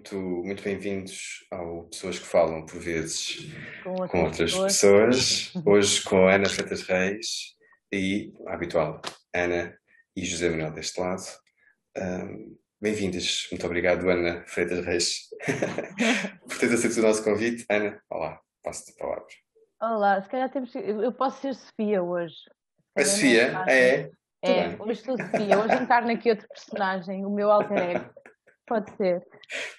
Muito, muito bem-vindos ao Pessoas que Falam por vezes com outras, com outras pessoas. Hoje com a Ana Freitas Reis e a habitual Ana e José Manuel deste lado. Um, Bem-vindas, muito obrigado, Ana Freitas Reis, por ter aceito o nosso convite. Ana, olá, passo-te a palavra. Olá, se calhar temos. Eu posso ser Sofia hoje. A Sofia? É? É, hoje sou Sofia, hoje encarno aqui outro personagem, o meu alter ego. Pode ser.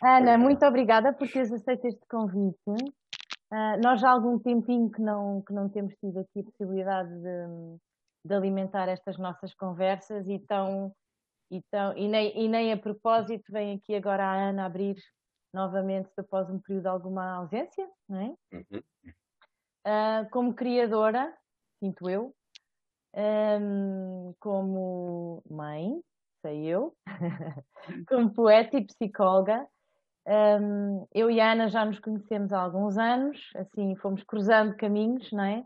Ana, muito obrigada por teres aceito este convite. Uh, nós já há algum tempinho que não, que não temos tido aqui a possibilidade de, de alimentar estas nossas conversas e, tão, e, tão, e, nem, e nem a propósito vem aqui agora a Ana abrir novamente após um período de alguma ausência, não é? Uhum. Uh, como criadora, sinto eu, um, como mãe, sei eu, como poeta e psicóloga. Um, eu e a Ana já nos conhecemos há alguns anos, assim fomos cruzando caminhos, não é?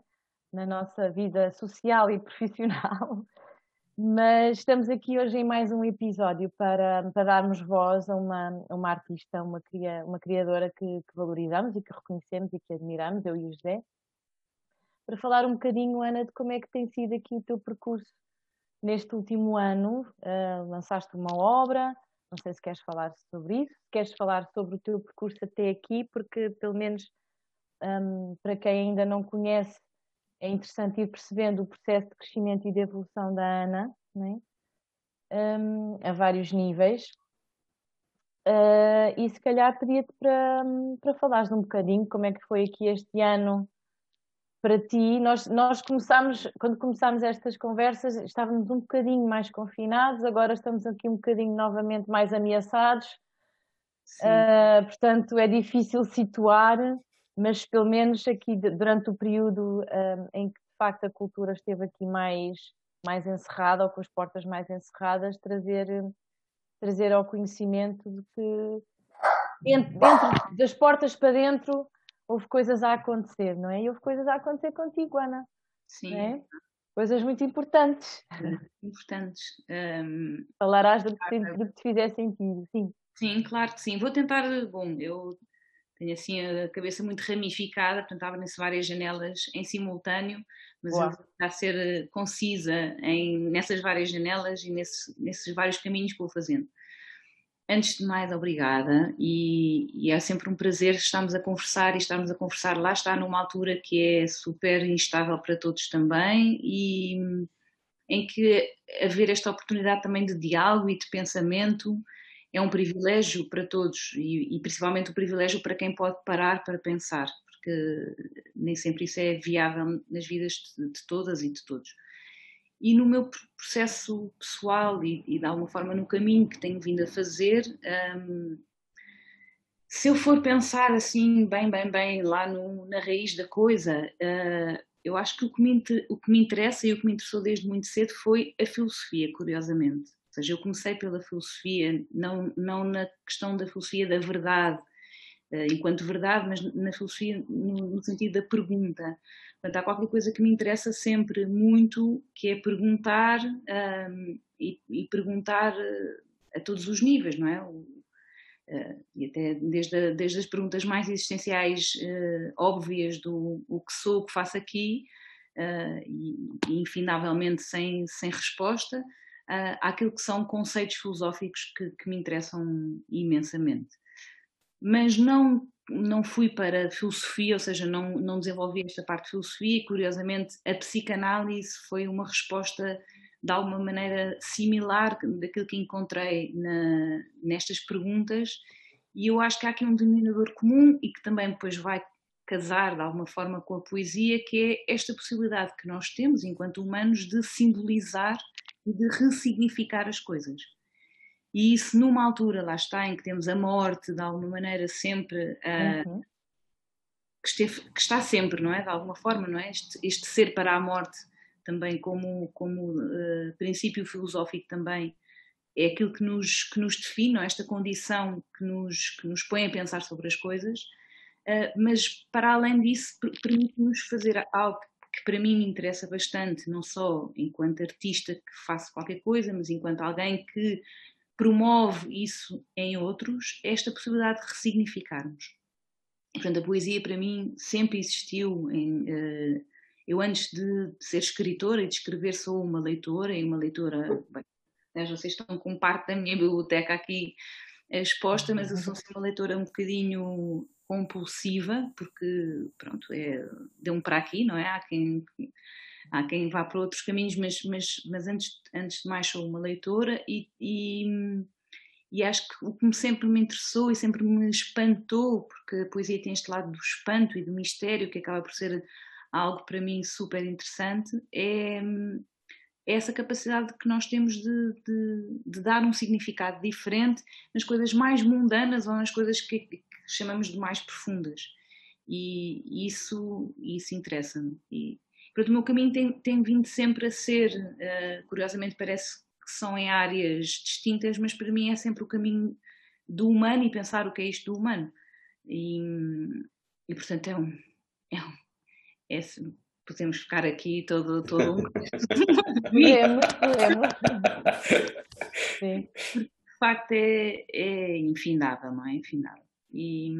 Na nossa vida social e profissional. Mas estamos aqui hoje em mais um episódio para, para darmos voz a uma, a uma artista, uma, cria, uma criadora que, que valorizamos e que reconhecemos e que admiramos, eu e o José para falar um bocadinho, Ana, de como é que tem sido aqui o teu percurso neste último ano. Uh, lançaste uma obra, não sei se queres falar sobre isso, se queres falar sobre o teu percurso até aqui, porque pelo menos um, para quem ainda não conhece, é interessante ir percebendo o processo de crescimento e de evolução da Ana, né? um, a vários níveis. Uh, e se calhar pedia-te para, para falares um bocadinho como é que foi aqui este ano para ti, nós, nós começámos, quando começámos estas conversas, estávamos um bocadinho mais confinados, agora estamos aqui um bocadinho novamente mais ameaçados. Uh, portanto, é difícil situar, mas pelo menos aqui durante o período uh, em que de facto a cultura esteve aqui mais, mais encerrada ou com as portas mais encerradas, trazer, trazer ao conhecimento de que dentro, dentro das portas para dentro houve coisas a acontecer, não é? E houve coisas a acontecer contigo, Ana. Sim. É? Coisas muito importantes. Importantes. Um... Falarás do que, do que te fizer sentido, sim. Sim, claro que sim. Vou tentar, bom, eu tenho assim a cabeça muito ramificada, portanto abrem-se várias janelas em simultâneo, mas Boa. eu vou tentar ser eh, concisa em, nessas várias janelas e nesse, nesses vários caminhos que vou fazendo. Antes de mais, obrigada, e, e, é sempre um prazer estarmos a conversar e estarmos a conversar. Lá está numa altura que é super instável para todos também e em que haver esta oportunidade também de diálogo e de pensamento é um privilégio para todos e, e principalmente o um privilégio para quem pode parar para pensar, porque nem sempre isso é viável nas vidas de, de todas e de todos e no meu processo pessoal e, e, de alguma forma no caminho que tenho vindo a fazer, um, se eu for pensar assim, bem, bem, bem, lá no, na raiz da coisa, uh, eu acho que o que, me, o que me interessa e o que me interessou desde muito cedo foi a filosofia, curiosamente. Ou seja, eu comecei pela filosofia, não, não na questão da filosofia da verdade, uh, enquanto verdade, mas na filosofia no, no sentido da pergunta. Portanto, há qualquer coisa que me interessa sempre muito, que é perguntar um, e, e, perguntar eh, a todos os níveis, não é? O, uh, e até desde, a, desde as perguntas mais existenciais uh, óbvias do o que sou, o que faço aqui, uh, e, e infinavelmente sem, sem resposta, uh, àquilo que são conceitos filosóficos que, que me interessam imensamente. Mas não não fui para filosofia, ou seja, não, não desenvolvi esta parte de filosofia curiosamente, a psicanálise foi uma resposta de alguma maneira similar daquilo que encontrei na, nestas perguntas e eu acho que há aqui um denominador comum e que também depois vai casar de alguma forma com a poesia, que é esta possibilidade que nós temos enquanto humanos de simbolizar e de ressignificar as coisas. E isso numa altura, lá está, em que temos a morte de alguma maneira sempre uh, uhum. que, esteve, que, está sempre, não é? De alguma forma, não é? Este, este ser para a morte também como, como uh, princípio filosófico também é aquilo que nos, que nos define, é? esta condição que nos, que nos põe a pensar sobre as coisas, uh, mas para além disso permite-nos fazer algo que para mim me interessa bastante, não só enquanto artista que faço qualquer coisa, mas enquanto alguém que promove isso em outros, esta possibilidade de ressignificarmos. Portanto, a poesia para mim sempre existiu. Em, uh, eu, antes de, ser escritora e de escrever, sou uma leitora e uma leitora. Bem, vocês estão com parte da minha biblioteca aqui exposta, mas eu sou uma leitora um bocadinho compulsiva, porque, pronto, é, deu-me para aqui, não é? Há quem, há quem vá para outros caminhos, mas, mas, mas antes, antes de mais sou uma leitora e, e, e acho que o que sempre me interessou e sempre me espantou, porque a poesia tem este lado do espanto e do mistério, que acaba por ser algo para mim super interessante, é, é essa capacidade que nós temos de, de, de, dar um significado diferente nas coisas mais mundanas ou nas coisas que, que chamamos de mais profundas. E isso, isso interessa-me. E, portanto, o meu caminho tem, tem vindo sempre a ser, uh, curiosamente parece que são em áreas distintas, mas para mim é sempre o caminho do humano e pensar o que é isto do humano. E, e portanto, é um. É um é, podemos ficar aqui todo, todo um. é muito. Sim. De facto, é, é infindável, não é? Infindável. E,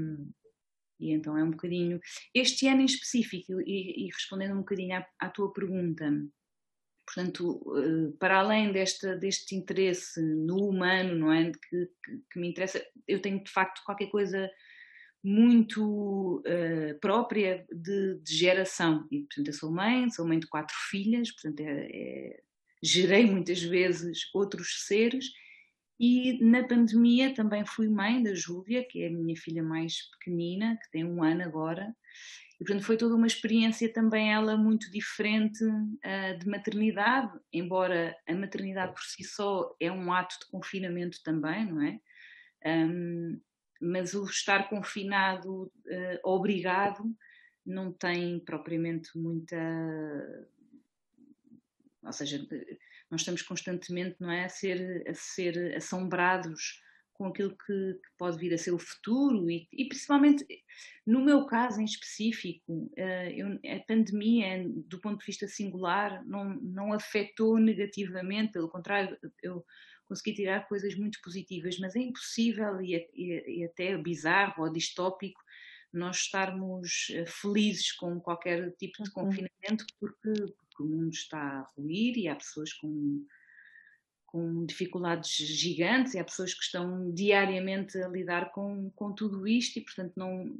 e então é um bocadinho. Este ano em específico, e, e respondendo um bocadinho à, à, tua pergunta, portanto, eh, para além desta, deste interesse no humano, não é? Que, que, que me interessa, eu tenho de facto qualquer coisa muito uh, própria de, de, geração. E, portanto, eu sou mãe, sou mãe de quatro filhas, portanto, é, é, gerei muitas vezes outros seres. E na pandemia também fui mãe da Júlia, que é a minha filha mais pequenina, que tem um ano agora. E, portanto, foi toda uma experiência também ela muito diferente uh, de maternidade, embora a maternidade por si só é um ato de confinamento também, não é? Um, mas o estar confinado, uh, obrigado, não tem propriamente muita. Ou seja, nós estamos constantemente não é, a, ser, a ser assombrados com aquilo que, que pode vir a ser o futuro e, e, principalmente no meu caso em específico, uh, eu, a pandemia, do ponto de vista singular, não, não afetou negativamente, pelo contrário, eu consegui tirar coisas muito positivas, mas é impossível e, e, e até bizarro ou distópico nós estarmos eh, felizes com qualquer tipo de uhum. confinamento porque, porque, o mundo está a ruir e há pessoas com, com dificuldades gigantes e há pessoas que estão diariamente a lidar com, com tudo isto e portanto não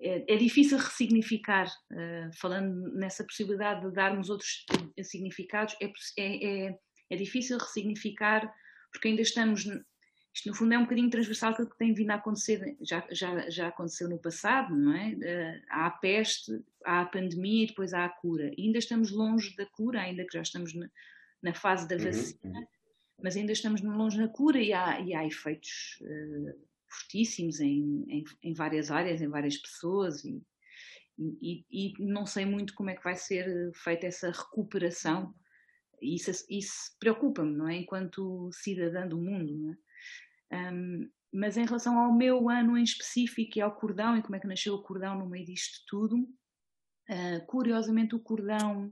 é, é difícil ressignificar uh, falando nessa possibilidade de darmos outros significados é, é, é é difícil ressignificar, porque ainda estamos. Isto, no fundo, é um bocadinho transversal aquilo que tem vindo a acontecer, já, já, já aconteceu no passado, não é? Eh, há a peste, há a pandemia e depois há a cura. E ainda estamos longe da cura, ainda que já estamos na, na fase da uhum, vacina, uhum. mas ainda estamos longe da cura e há, e há efeitos uh, fortíssimos em, em, em, várias áreas, em várias pessoas. E, e, e, não sei muito como é que vai ser feita essa recuperação isso, isso preocupa-me, não é? Enquanto cidadã do mundo, não é? Um, mas em relação ao meu ano em específico e ao cordão e como é que nasceu o cordão no meio disto tudo, uh, curiosamente o cordão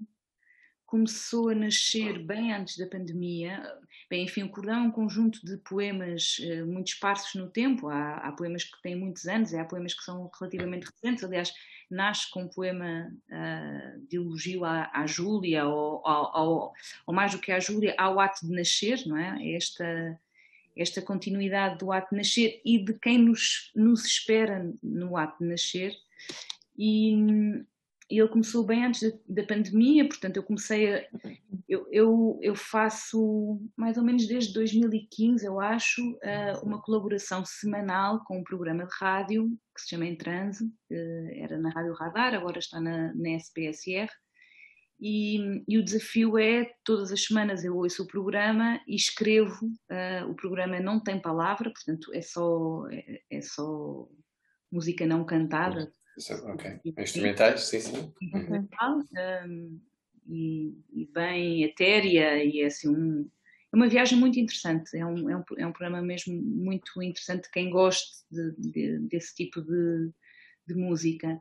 começou a nascer bem antes da pandemia. Bem, enfim, o cordão é um conjunto de poemas uh, muito esparsos no tempo. Há, há, poemas que têm muitos anos, há poemas que são relativamente recentes. Aliás, nasce com um poema uh, de elogio à, à Júlia, ou, ou, ou, mais do que à Júlia, ao ato de nascer, não é? Esta, esta continuidade do ato de nascer e de quem nos, nos espera no ato de nascer. E, ele começou bem antes da, pandemia, portanto eu comecei a, eu, eu, eu, faço mais ou menos desde 2015, eu acho, uma colaboração semanal com um programa de rádio que se chama Em Transe, era na Rádio Radar, agora está na, na SPSR, e, e, o desafio é, todas as semanas eu ouço o programa e escrevo, uh, o programa não tem palavra, portanto é só, é, é só música não cantada, Ok. Instrumentais, sim, sim. Instrumental um, e, e, bem etérea e é assim um, é uma viagem muito interessante. É um, é um, é um programa mesmo muito interessante quem goste de, de, desse tipo de, de música.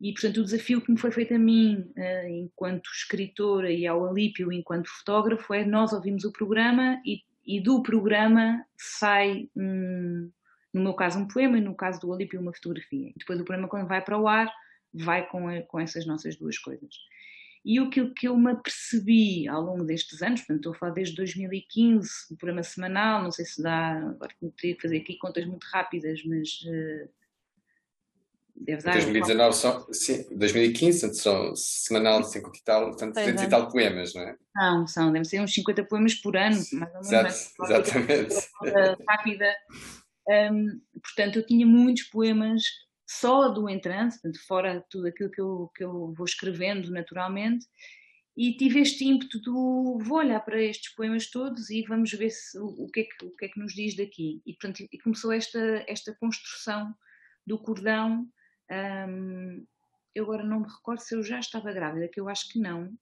E, portanto, o desafio que me foi feito a mim, uh, enquanto escritora, e ao Alípio, enquanto fotógrafo, é nós ouvimos o programa e, e do programa sai, um, no meu caso, um poema e no caso do Olímpio, uma fotografia. E depois o programa, quando vai para o ar, vai com, com essas nossas duas coisas. E o que eu me apercebi ao longo destes anos, portanto, estou a falar desde 2015, o programa semanal, não sei se dá, agora teria que fazer aqui contas muito rápidas, mas uh, deve dar. 2019 são, sim, 2015, são semanal de 50 e tal, portanto, 200 e tal poemas, não é? Não, são, devem ser uns 50 poemas por ano, mais ou menos. Exato, exatamente. Rápida. Um, portanto, eu tinha muitos poemas só do entrance, portanto, fora tudo aquilo que eu, que eu vou escrevendo naturalmente, e tive este ímpeto do vou olhar para estes poemas todos e vamos ver se, o, que é que, o que é que nos diz daqui. E, portanto, e começou esta, esta construção do cordão. Um, eu agora não me recordo se eu já estava grávida, que eu acho que não.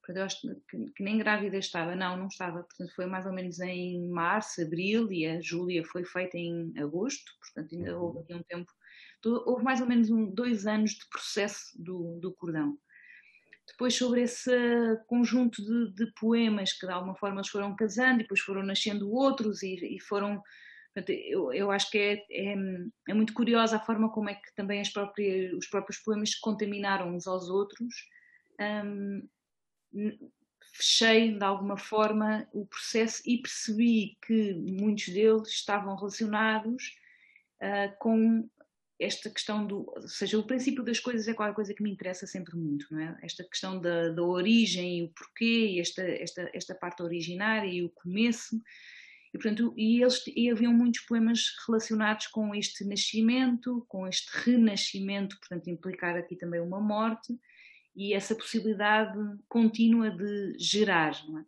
Portanto, eu acho que, que, nem grávida estava. Não, não estava. Portanto, foi mais ou menos em março, abril e a Júlia foi feita em agosto. Portanto, ainda houve aqui um tempo houve mais ou menos um, dois anos de processo do, do cordão. Depois, sobre esse conjunto de, de, poemas que de alguma forma eles foram casando e depois foram nascendo outros e, e foram. Eu, eu, acho que é, é, é, muito curiosa a forma como é que também as próprias, os próprios poemas contaminaram uns aos outros. Um, fechei de alguma forma o processo e percebi que muitos deles estavam relacionados uh, com esta questão do, ou seja, o princípio das coisas é qualquer coisa que me interessa sempre muito, não é? Esta questão da, da origem e o porquê, e esta, esta, esta parte originária e o começo, e, portanto, e, eles, e haviam muitos poemas relacionados com este nascimento, com este renascimento, portanto, implicar aqui também uma morte, e essa possibilidade contínua de gerar, não é?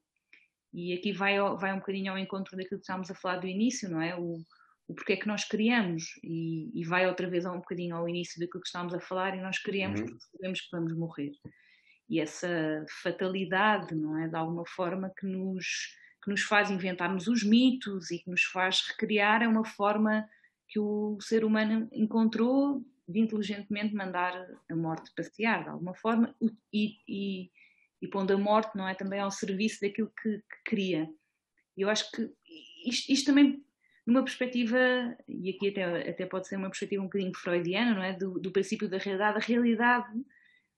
E aqui vai, vai um bocadinho ao encontro daquilo que estávamos a falar do início, não é? O, o porquê é que nós criamos e, e, vai outra vez um bocadinho ao início daquilo que estávamos a falar e nós criamos uhum. porque sabemos que vamos morrer e essa fatalidade não é de alguma forma que nos que nos faz inventarmos os mitos e que nos faz recriar é uma forma que o ser humano encontrou de inteligentemente mandar a morte passear de alguma forma e, e, e pondo a morte não é também ao serviço daquilo que, que cria eu acho que isto, isto também numa perspectiva, e aqui até, até pode ser uma perspectiva um bocadinho freudiana, não é? Do, do princípio da realidade. A realidade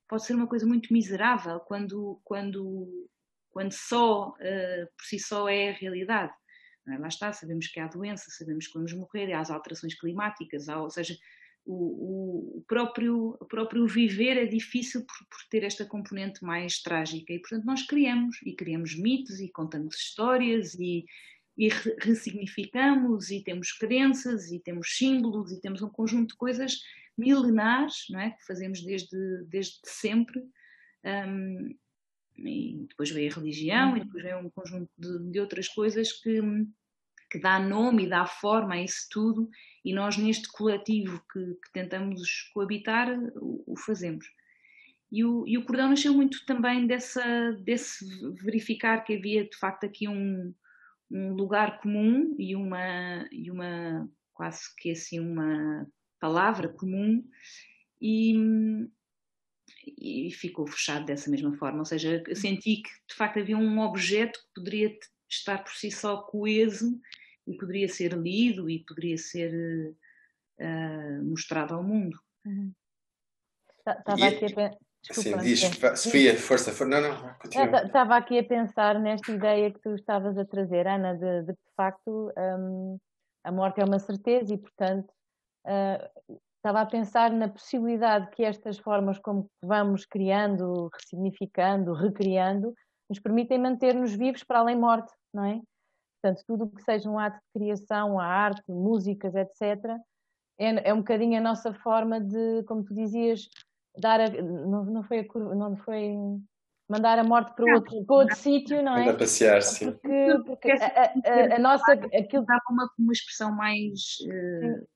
pode ser uma coisa muito miserável quando, quando, quando só, uh, por si só, é a realidade. É? Lá está, sabemos que há doença, sabemos que vamos morrer, há as alterações climáticas, há, ou seja, o, o, próprio, o próprio viver é difícil por, por, ter esta componente mais trágica e, portanto, nós criamos, e criamos mitos e contamos histórias e, e ressignificamos e temos crenças e temos símbolos e temos um conjunto de coisas milenares, não é? Que fazemos desde, desde sempre. Um, e depois veio a religião e depois veio um conjunto de, de outras coisas que, que dá nome e dá forma a isso tudo e nós neste coletivo que, que tentamos coabitar o, o fazemos. E o, e o cordão nasceu muito também dessa, desse verificar que havia de facto aqui um, um lugar comum e uma, e uma quase que assim uma palavra comum e, e ficou fechado dessa mesma forma. Ou seja, eu senti que de facto havia um objeto que poderia estar por si só coeso e poderia ser lido e poderia ser uh, mostrado ao mundo. Uhum. Estava aqui a, Desculpa, Sim, diz, Sofia, força, força, não, não, continua. Estava aqui a pensar nesta ideia que tu estavas a trazer, Ana, de, de, de facto um, a morte é uma certeza e, portanto, uh, estava a pensar na possibilidade que estas formas como vamos criando, ressignificando, recriando, nos permitem manter-nos vivos para além morte, não é? Portanto, tudo o que seja um ato de criação, a arte, músicas, etc., é, é um bocadinho a nossa forma de, como tu dizias, dar a, não, não foi a curva, não foi mandar a morte para outro, para outro sítio, não é? Mandar passear, sim. Porque, porque a, a, a, nossa aquilo dava uma, uma expressão mais uh...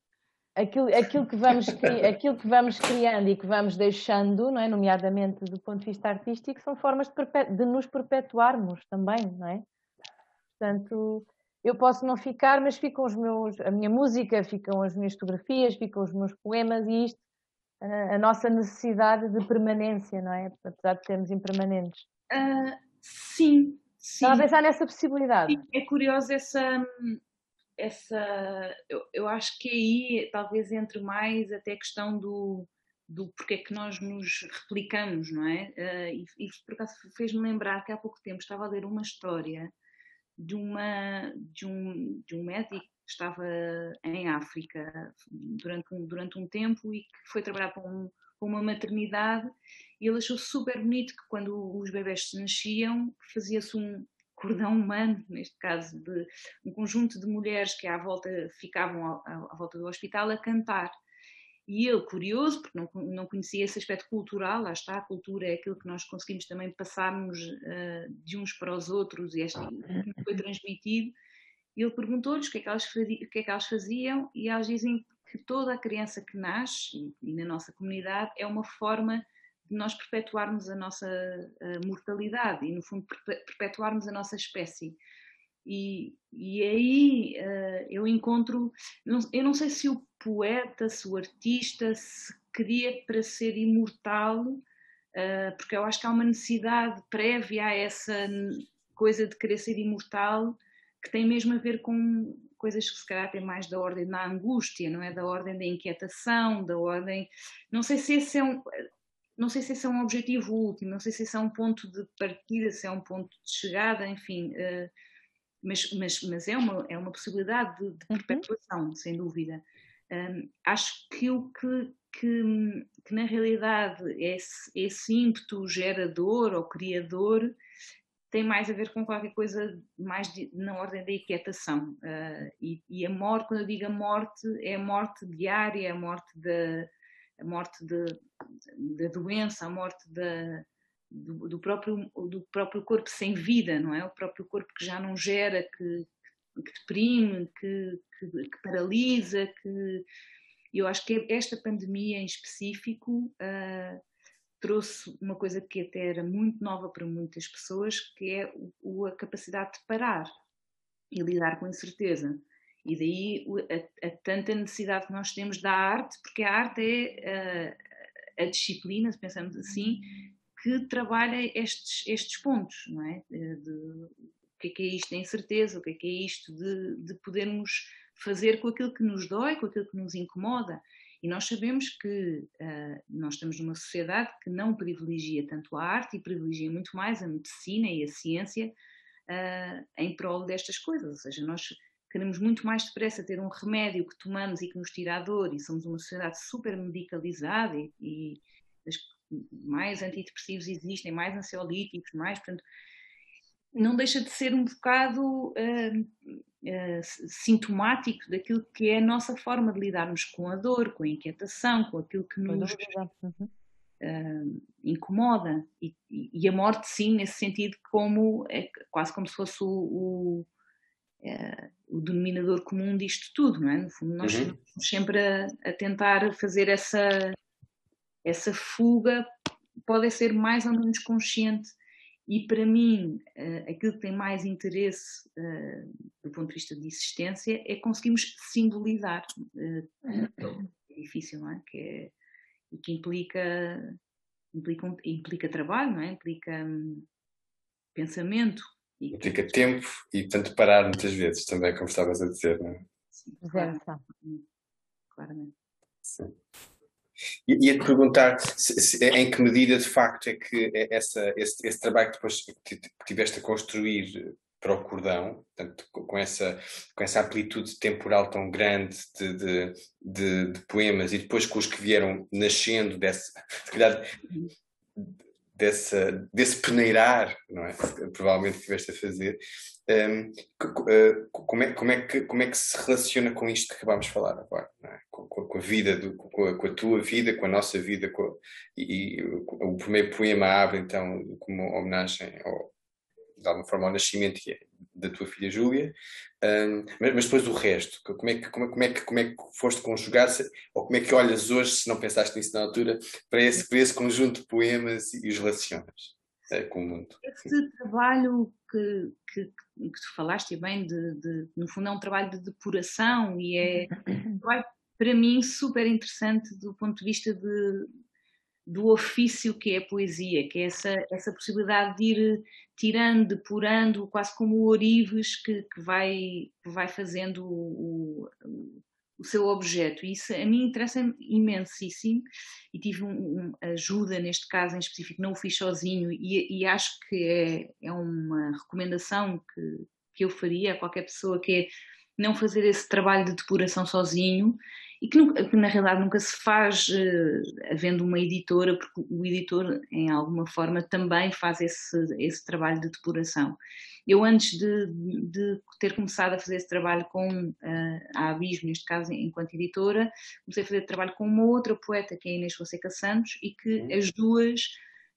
aquilo, aquilo, que vamos, aquilo que vamos criando e que vamos deixando, não é? nomeadamente do ponto de vista artístico, são formas de, perpet, de nos perpetuarmos também, não é? Portanto, eu posso não ficar, mas ficam os meus, a minha música, ficam as minhas fotografias, ficam os meus poemas e isto a, nossa necessidade de permanência, não é? Apesar de sermos impermanentes. Uh, sim, Sim. Estava a pensar nessa possibilidade. É curioso essa. Essa eu, eu acho que aí talvez entre mais até a questão do, do porquê que nós nos replicamos, não é? Uh, e, e por acaso fez-me lembrar que há pouco tempo estava a ler uma história de, uma, de, um, de um médico que estava em África durante um, durante um tempo e que foi trabalhar para, um, para uma maternidade e ele achou super bonito que quando os bebés nasciam fazia-se um cordão humano, neste caso, de um conjunto de mulheres que à volta ficavam à, volta do hospital a cantar. E eu, curioso, porque não, não conhecia esse aspecto cultural, lá está, a cultura é aquilo que nós conseguimos também passarmos uh, de uns para os outros e este foi transmitido. Ele perguntou-lhes o que, é que o que é que elas faziam e elas dizem que toda a criança que nasce, e na nossa comunidade, é uma forma nós perpetuarmos a nossa a mortalidade e, no fundo, perpetuarmos a nossa espécie. E, e aí uh, eu encontro, eu não sei se o poeta, se o artista se queria para ser imortal, uh, porque eu acho que há uma necessidade prévia a essa coisa de querer ser imortal que tem mesmo a ver com coisas que se calhar têm mais da ordem da angústia, não é? Da ordem da inquietação, da ordem. Não sei se esse é um. Não sei se esse é um objetivo último, não sei se esse é um ponto de partida, se é um ponto de chegada, enfim. Uh, mas, mas, mas é, uma, é uma possibilidade de, de uhum. perpetuação, uhum. sem dúvida. Um, acho que o que, que, que na realidade esse, esse ímpeto gerador ou criador tem mais a ver com qualquer coisa mais de, na ordem da inquietação. Uh, e, e, a morte, quando eu digo a morte, é a morte diária, a morte da, a morte da doença, a morte do, do, próprio, do próprio corpo sem vida, não é? O próprio corpo que já não gera, que, que deprime, que, que, que paralisa, que eu acho que esta pandemia em específico uh, trouxe uma coisa que até era muito nova para muitas pessoas, que é o, a capacidade de parar e lidar com a incerteza. E daí a, a, tanta necessidade que nós temos da arte, porque a arte é uh, a disciplina, se pensamos assim, que trabalha estes, estes pontos, não é? De, o que é que é isto da incerteza, o que é que é isto de, de podermos fazer com aquilo que nos dói, com aquilo que nos incomoda. E nós sabemos que uh, nós estamos numa sociedade que não privilegia tanto a arte e privilegia muito mais a medicina e a ciência uh, em prol destas coisas. Ou seja, nós queremos muito mais depressa ter um remédio que tomamos e que nos tira a dor, e somos uma sociedade super medicalizada e, e mais antidepressivos existem, mais ansiolíticos, mais, portanto, não deixa de ser um bocado uh, uh, sintomático daquilo que é a nossa forma de lidarmos com a dor, com a inquietação, com aquilo que nos uh, incomoda. E, e, a morte, sim, nesse sentido, como é quase como se fosse o, o, o denominador comum disto tudo, não é? No fundo, nós uhum. estamos sempre a, a tentar fazer essa essa fuga pode ser mais ou menos consciente. E para mim, uh, aquilo que tem mais interesse uh, do ponto de vista de existência é conseguirmos simbolizar. Uh, é difícil, não é? Que é, e que implica, implica, implica trabalho, não é? Implica um, pensamento. Implica tempo e, portanto, parar muitas vezes também, como estavas a dizer, não é? Sim, claro. claramente. Sim. E ia-te perguntar se, se, em que medida de facto é que essa, esse, esse trabalho que depois tiveste a construir para o cordão, portanto, com, essa, com essa amplitude temporal tão grande de, de, de, de poemas e depois com os que vieram nascendo desse, se calhar, dessa, desse peneirar, não é? Provavelmente que estiveste a fazer. Um, como, é, como, é que, como é que se relaciona com isto que acabámos de falar agora? É? Com, com, a vida, do, com, a, com, a, tua vida, com a nossa vida, e, e, o primeiro poema abre então como homenagem ao, de alguma forma ao nascimento é da tua filha Júlia, um, mas, mas, depois o resto, como é que, como, como, é que, como é que foste conjugar, ou como é que olhas hoje, se não pensaste nisso na altura, para esse, para esse conjunto de poemas e os relacionas é, com o mundo? Esse trabalho que, que, que tu falaste bem, de, de, no fundo é um trabalho de depuração e é um trabalho, para mim super interessante do ponto de vista de do ofício que é a poesia, que é essa, essa possibilidade de ir tirando, depurando, quase como o orives que, que, vai, que vai fazendo o, o, o, seu objeto. Isso a mim interessa imensíssimo e tive um, um, ajuda neste caso em específico, não o fiz sozinho e, e acho que é, é uma recomendação que, que eu faria a qualquer pessoa que é não fazer esse trabalho de depuração sozinho e que, nunca, que, na realidade nunca se faz uh, havendo uma editora, porque o editor, em alguma forma, também faz esse, esse trabalho de depuração. Eu, antes de, de ter começado a fazer esse trabalho com uh, a Abismo, neste caso, enquanto editora, comecei a fazer trabalho com uma outra poeta, que é Inês Fonseca Santos, e que as duas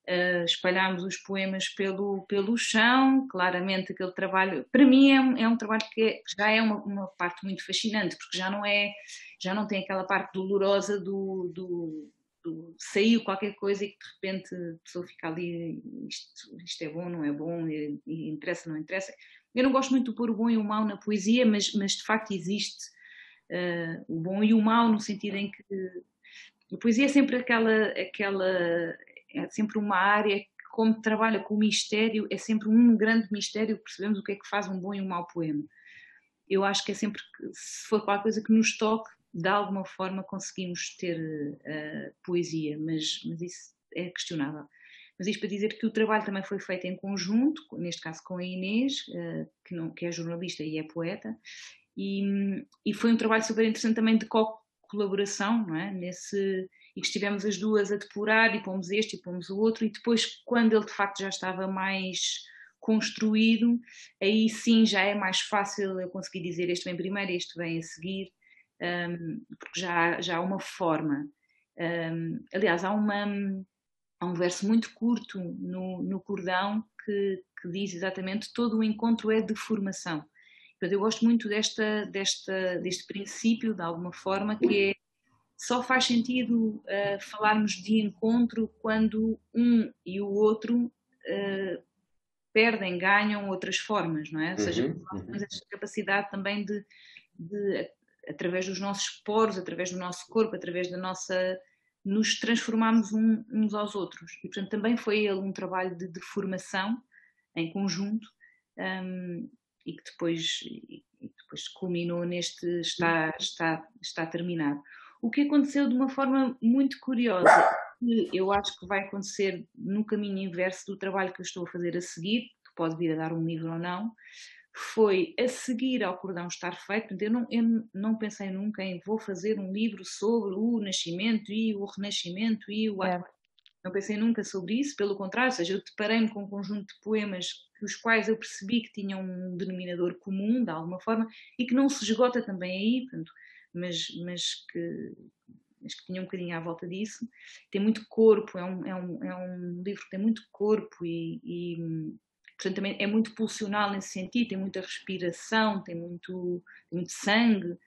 uh, espalhámos os poemas pelo, pelo chão, claramente aquele trabalho, para mim é um, é um trabalho que, é, já é uma, uma, parte muito fascinante, porque já não é, já não tem aquela parte dolorosa do, do, do saiu qualquer coisa e que de repente a pessoa fica ali, isto, isto é bom, não é bom, e, e interessa, não interessa. Eu não gosto muito de pôr o bom e o mau na poesia, mas, mas de facto existe uh, o bom e o mau no sentido em que a poesia é sempre aquela, aquela é sempre uma área que, como trabalha com o mistério, é sempre um grande mistério, percebemos o que é que faz um bom e um mau poema. Eu acho que é sempre que, se for qualquer coisa que nos toque, de alguma forma conseguimos ter uh, poesia, mas, mas isso é questionável. Mas isto para dizer que o trabalho também foi feito em conjunto, neste caso com a Inês, uh, que, não, que é jornalista e é poeta, e, e foi um trabalho super interessante também de co-colaboração, não é? Nesse, e que estivemos as duas a depurar e pomos este e pomos o outro, e depois, quando ele de facto já estava mais construído, aí sim já é mais fácil eu conseguir dizer este vem primeiro, este vem a seguir, um, porque já, já há uma forma. Um, aliás, há, uma, há um verso muito curto no, no cordão que, que diz exatamente todo o encontro é de formação. Eu gosto muito desta, desta, deste princípio, de alguma forma, que é só faz sentido uh, falarmos de encontro quando um e o outro uh, perdem, ganham outras formas, não é? Ou seja, uhum, temos uhum. esta capacidade também de, de, através dos nossos poros, através do nosso corpo, através da nossa. nos transformarmos um, uns aos outros. E, portanto, também foi ele um trabalho de, de formação em conjunto um, e que depois, e depois culminou neste está, está, está terminado. O que aconteceu de uma forma muito curiosa, que eu acho que vai acontecer no caminho inverso do trabalho que eu estou a fazer a seguir, que pode vir a dar um livro ou não, foi a seguir ao cordão estar feito. Eu não, eu não pensei nunca em vou fazer um livro sobre o nascimento e o renascimento e o. É. Não pensei nunca sobre isso, pelo contrário, ou seja, eu deparei-me com um conjunto de poemas os quais eu percebi que tinham um denominador comum, de alguma forma, e que não se esgota também aí. Portanto, mas, mas, que, mas que tinha um bocadinho à volta disso. Tem muito corpo, é um, é um, é um livro que tem muito corpo e, e portanto também é muito pulsional nesse sentido, tem muita respiração, tem muito, tem muito sangue.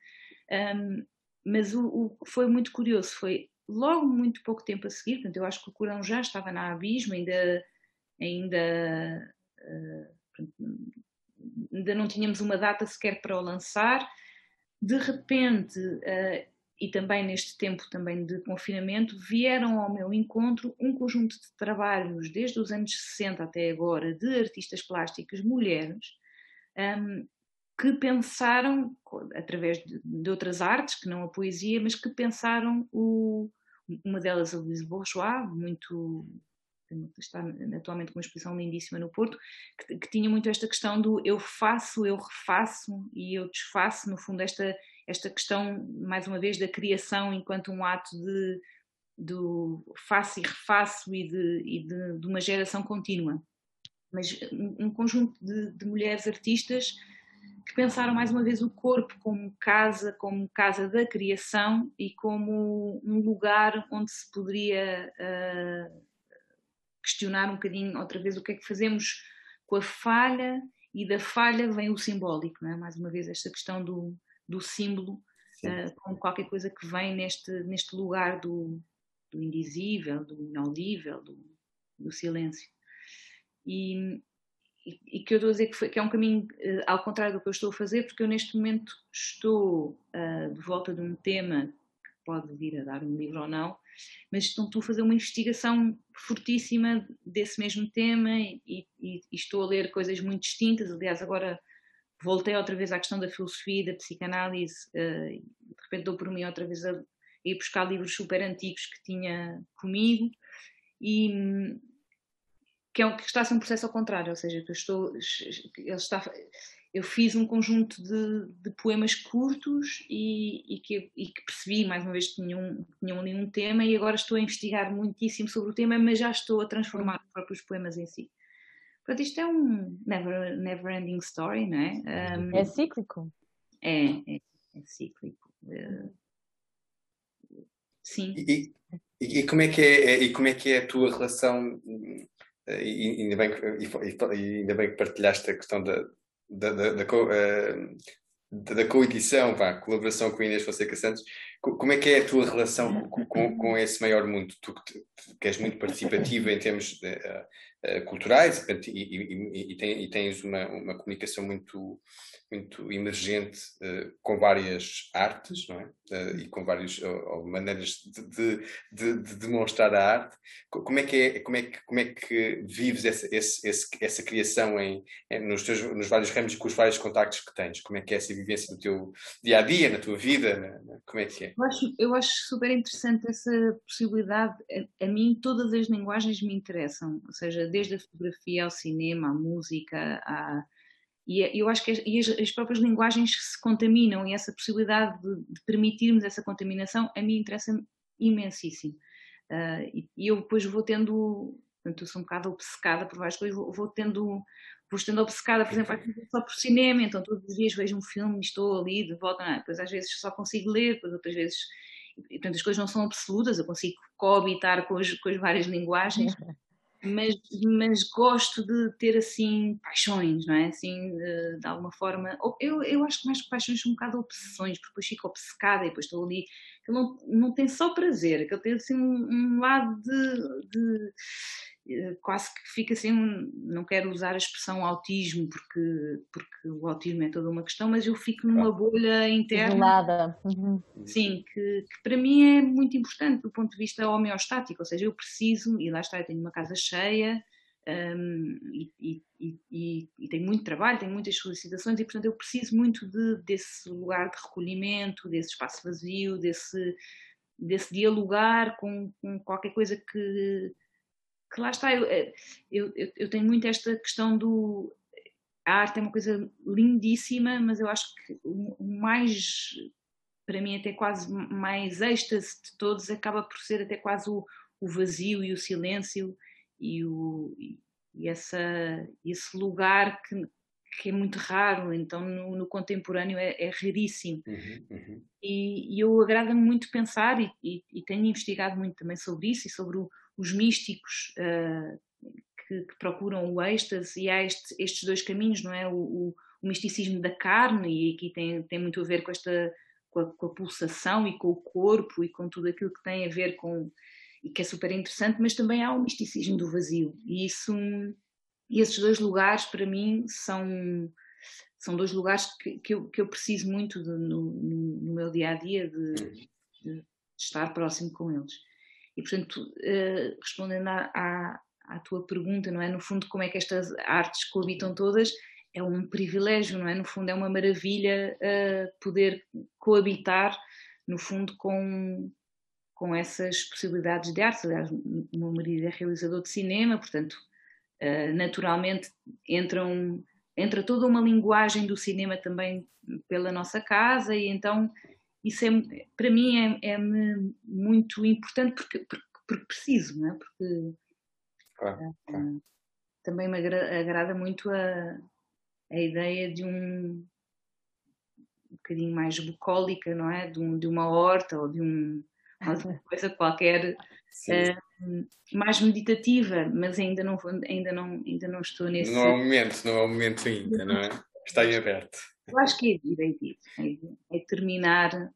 Um, mas o, o, que foi muito curioso foi logo muito pouco tempo a seguir, portanto eu acho que o Corão já estava na abismo, ainda, ainda, uh, ainda não tínhamos uma data sequer para o lançar, de repente, uh, e também neste tempo também de confinamento, vieram ao meu encontro um conjunto de trabalhos, desde os anos 60 até agora, de artistas plásticas mulheres, um, ehm, que pensaram, através de, de, outras artes, que não a poesia, mas que pensaram o, uma delas a Louise Bourgeois, muito está atualmente com uma exposição lindíssima no Porto, que, que, tinha muito esta questão do eu faço, eu refaço e eu desfaço, no fundo, esta, esta questão, mais uma vez, da criação enquanto um ato de do faço e refaço e de, e de, de uma geração contínua. Mas um, um conjunto de, de mulheres artistas que pensaram mais uma vez o corpo como casa, como casa da criação e como um lugar onde se poderia uh, questionar um bocadinho outra vez o que é que fazemos com a falha e da falha vem o simbólico, não é? mais uma vez esta questão do, do símbolo uh, como qualquer coisa que vem neste, neste lugar do, do indizível, do inaudível, do, do silêncio. E, e, e, que eu estou a dizer que, foi, que é um caminho uh, ao contrário do que eu estou a fazer, porque eu neste momento estou uh, de volta de um tema pode vir a dar um livro ou não, mas estão tu a fazer uma investigação fortíssima desse mesmo tema e, e, e, estou a ler coisas muito distintas. Aliás, agora voltei outra vez à questão da filosofia e da psicanálise, uh, de repente dou por mim outra vez a, ir buscar livros super antigos que tinha comigo e que, é que está a ser um processo ao contrário, ou seja, que eu estou, ele está, eu fiz um conjunto de, de poemas curtos e, e, que, e, que, percebi, mais uma vez, que tinham, tinham ali um tema e agora estou a investigar muitíssimo sobre o tema, mas já estou a transformar os próprios poemas em si. Portanto, isto é um never, never ending story, não é? Um, é cíclico. É, é, é cíclico. Uh, sim. E, e, como é que é, e como é que é a tua relação e ainda bem que, e, ainda bem que partilhaste a questão da, da, da, da, co, uh, da coedição, vá, colaboração com Inês Fonseca Santos, como é que é a tua relação com, com, com esse maior mundo? Tu, tu, que és muito participativa em termos de, uh, uh, culturais e, e, e, e, tens uma, uma comunicação muito, muito emergente uh, com várias artes, não é? Uh, e com várias uh, maneiras de, de, de, demonstrar a arte. Como é que é, como é que como é que vives essa, esse, esse, essa criação em, em, nos teus nos vários ramos com os vários contactos que tens? Como é que é essa vivência no teu dia a dia, na tua vida? Como é que é? Eu acho, eu acho super interessante essa possibilidade. A, a mim todas as linguagens me interessam, ou seja, desde a fotografia ao cinema, à música, à e é, eu acho que as, as, próprias linguagens se contaminam e essa possibilidade de, de permitirmos essa contaminação a mim interessa imensíssimo. Uh, e, e, eu depois vou tendo, portanto, eu sou um bocado obcecada por várias coisas, vou, vou tendo, vou estando obcecada, por exemplo, só por cinema, então todos os dias vejo um filme e estou ali de volta, ah, depois às vezes só consigo ler, depois outras vezes, portanto as coisas não são absolutas, eu consigo coabitar com as, com as várias linguagens, mas, mas gosto de ter assim paixões, não é? Assim, de, de, alguma forma. Eu, eu acho que mais que paixões são um bocado obsessões, porque depois fico obcecada e depois estou ali. Que não, não tem só prazer, que ele tem assim um, um lado de, de quase que fica assim, não quero usar a expressão autismo porque, porque o autismo é toda uma questão, mas eu fico numa bolha interna. Isolada. Uhum. Sim, que, que, para mim é muito importante do ponto de vista homeostático, ou seja, eu preciso, e lá está, eu tenho uma casa cheia um, e, e, e, e, tenho muito trabalho, tenho muitas solicitações e portanto eu preciso muito de, desse lugar de recolhimento, desse espaço vazio, desse, desse dialogar com, com qualquer coisa que que lá está, eh, eu, eu, eu tenho muito esta questão do. A arte é uma coisa lindíssima, mas eu acho que o mais, para mim, até quase mais êxtase de todos acaba por ser até quase o, o vazio e o silêncio e, o, e essa, esse lugar que, que é muito raro, então no, no contemporâneo é, é raríssimo. Uhum, uhum. E, e, eu agrada-me muito pensar, e, e, e, tenho investigado muito também sobre isso e sobre o, os místicos uh, que, que, procuram o êxtase, e há este, estes dois caminhos, não é? O, o, o, misticismo da carne, e aqui tem, tem muito a ver com esta com a, com a, pulsação e com o corpo e com tudo aquilo que tem a ver com e que é super interessante, mas também há o misticismo do vazio, e isso e esses dois lugares para mim são são dois lugares que, que, eu, que eu preciso muito de, no, no, meu dia a dia de, de estar próximo com eles. E, portanto, uh, respondendo à, à, à, tua pergunta, não é? No fundo, como é que estas artes coabitam todas? É um privilégio, não é? No fundo, é uma maravilha uh, poder coabitar, no fundo, com, com essas possibilidades de arte. Aliás, o meu marido é realizador de cinema, portanto, uh, naturalmente entram, entra toda uma linguagem do cinema também pela nossa casa e então isso é, para mim é, é muito importante porque, porque, porque, preciso, não é? Porque claro, claro. também me agrada, agrada muito a, a ideia de um um bocadinho mais bucólica, não é? De, um, de uma horta ou de um, uma coisa qualquer uh, mais meditativa, mas ainda não, ainda, não, ainda não estou nesse. Não é o momento, não é o momento ainda, não é? Está em aberto. Eu acho que é ir, é ir, é, é terminar,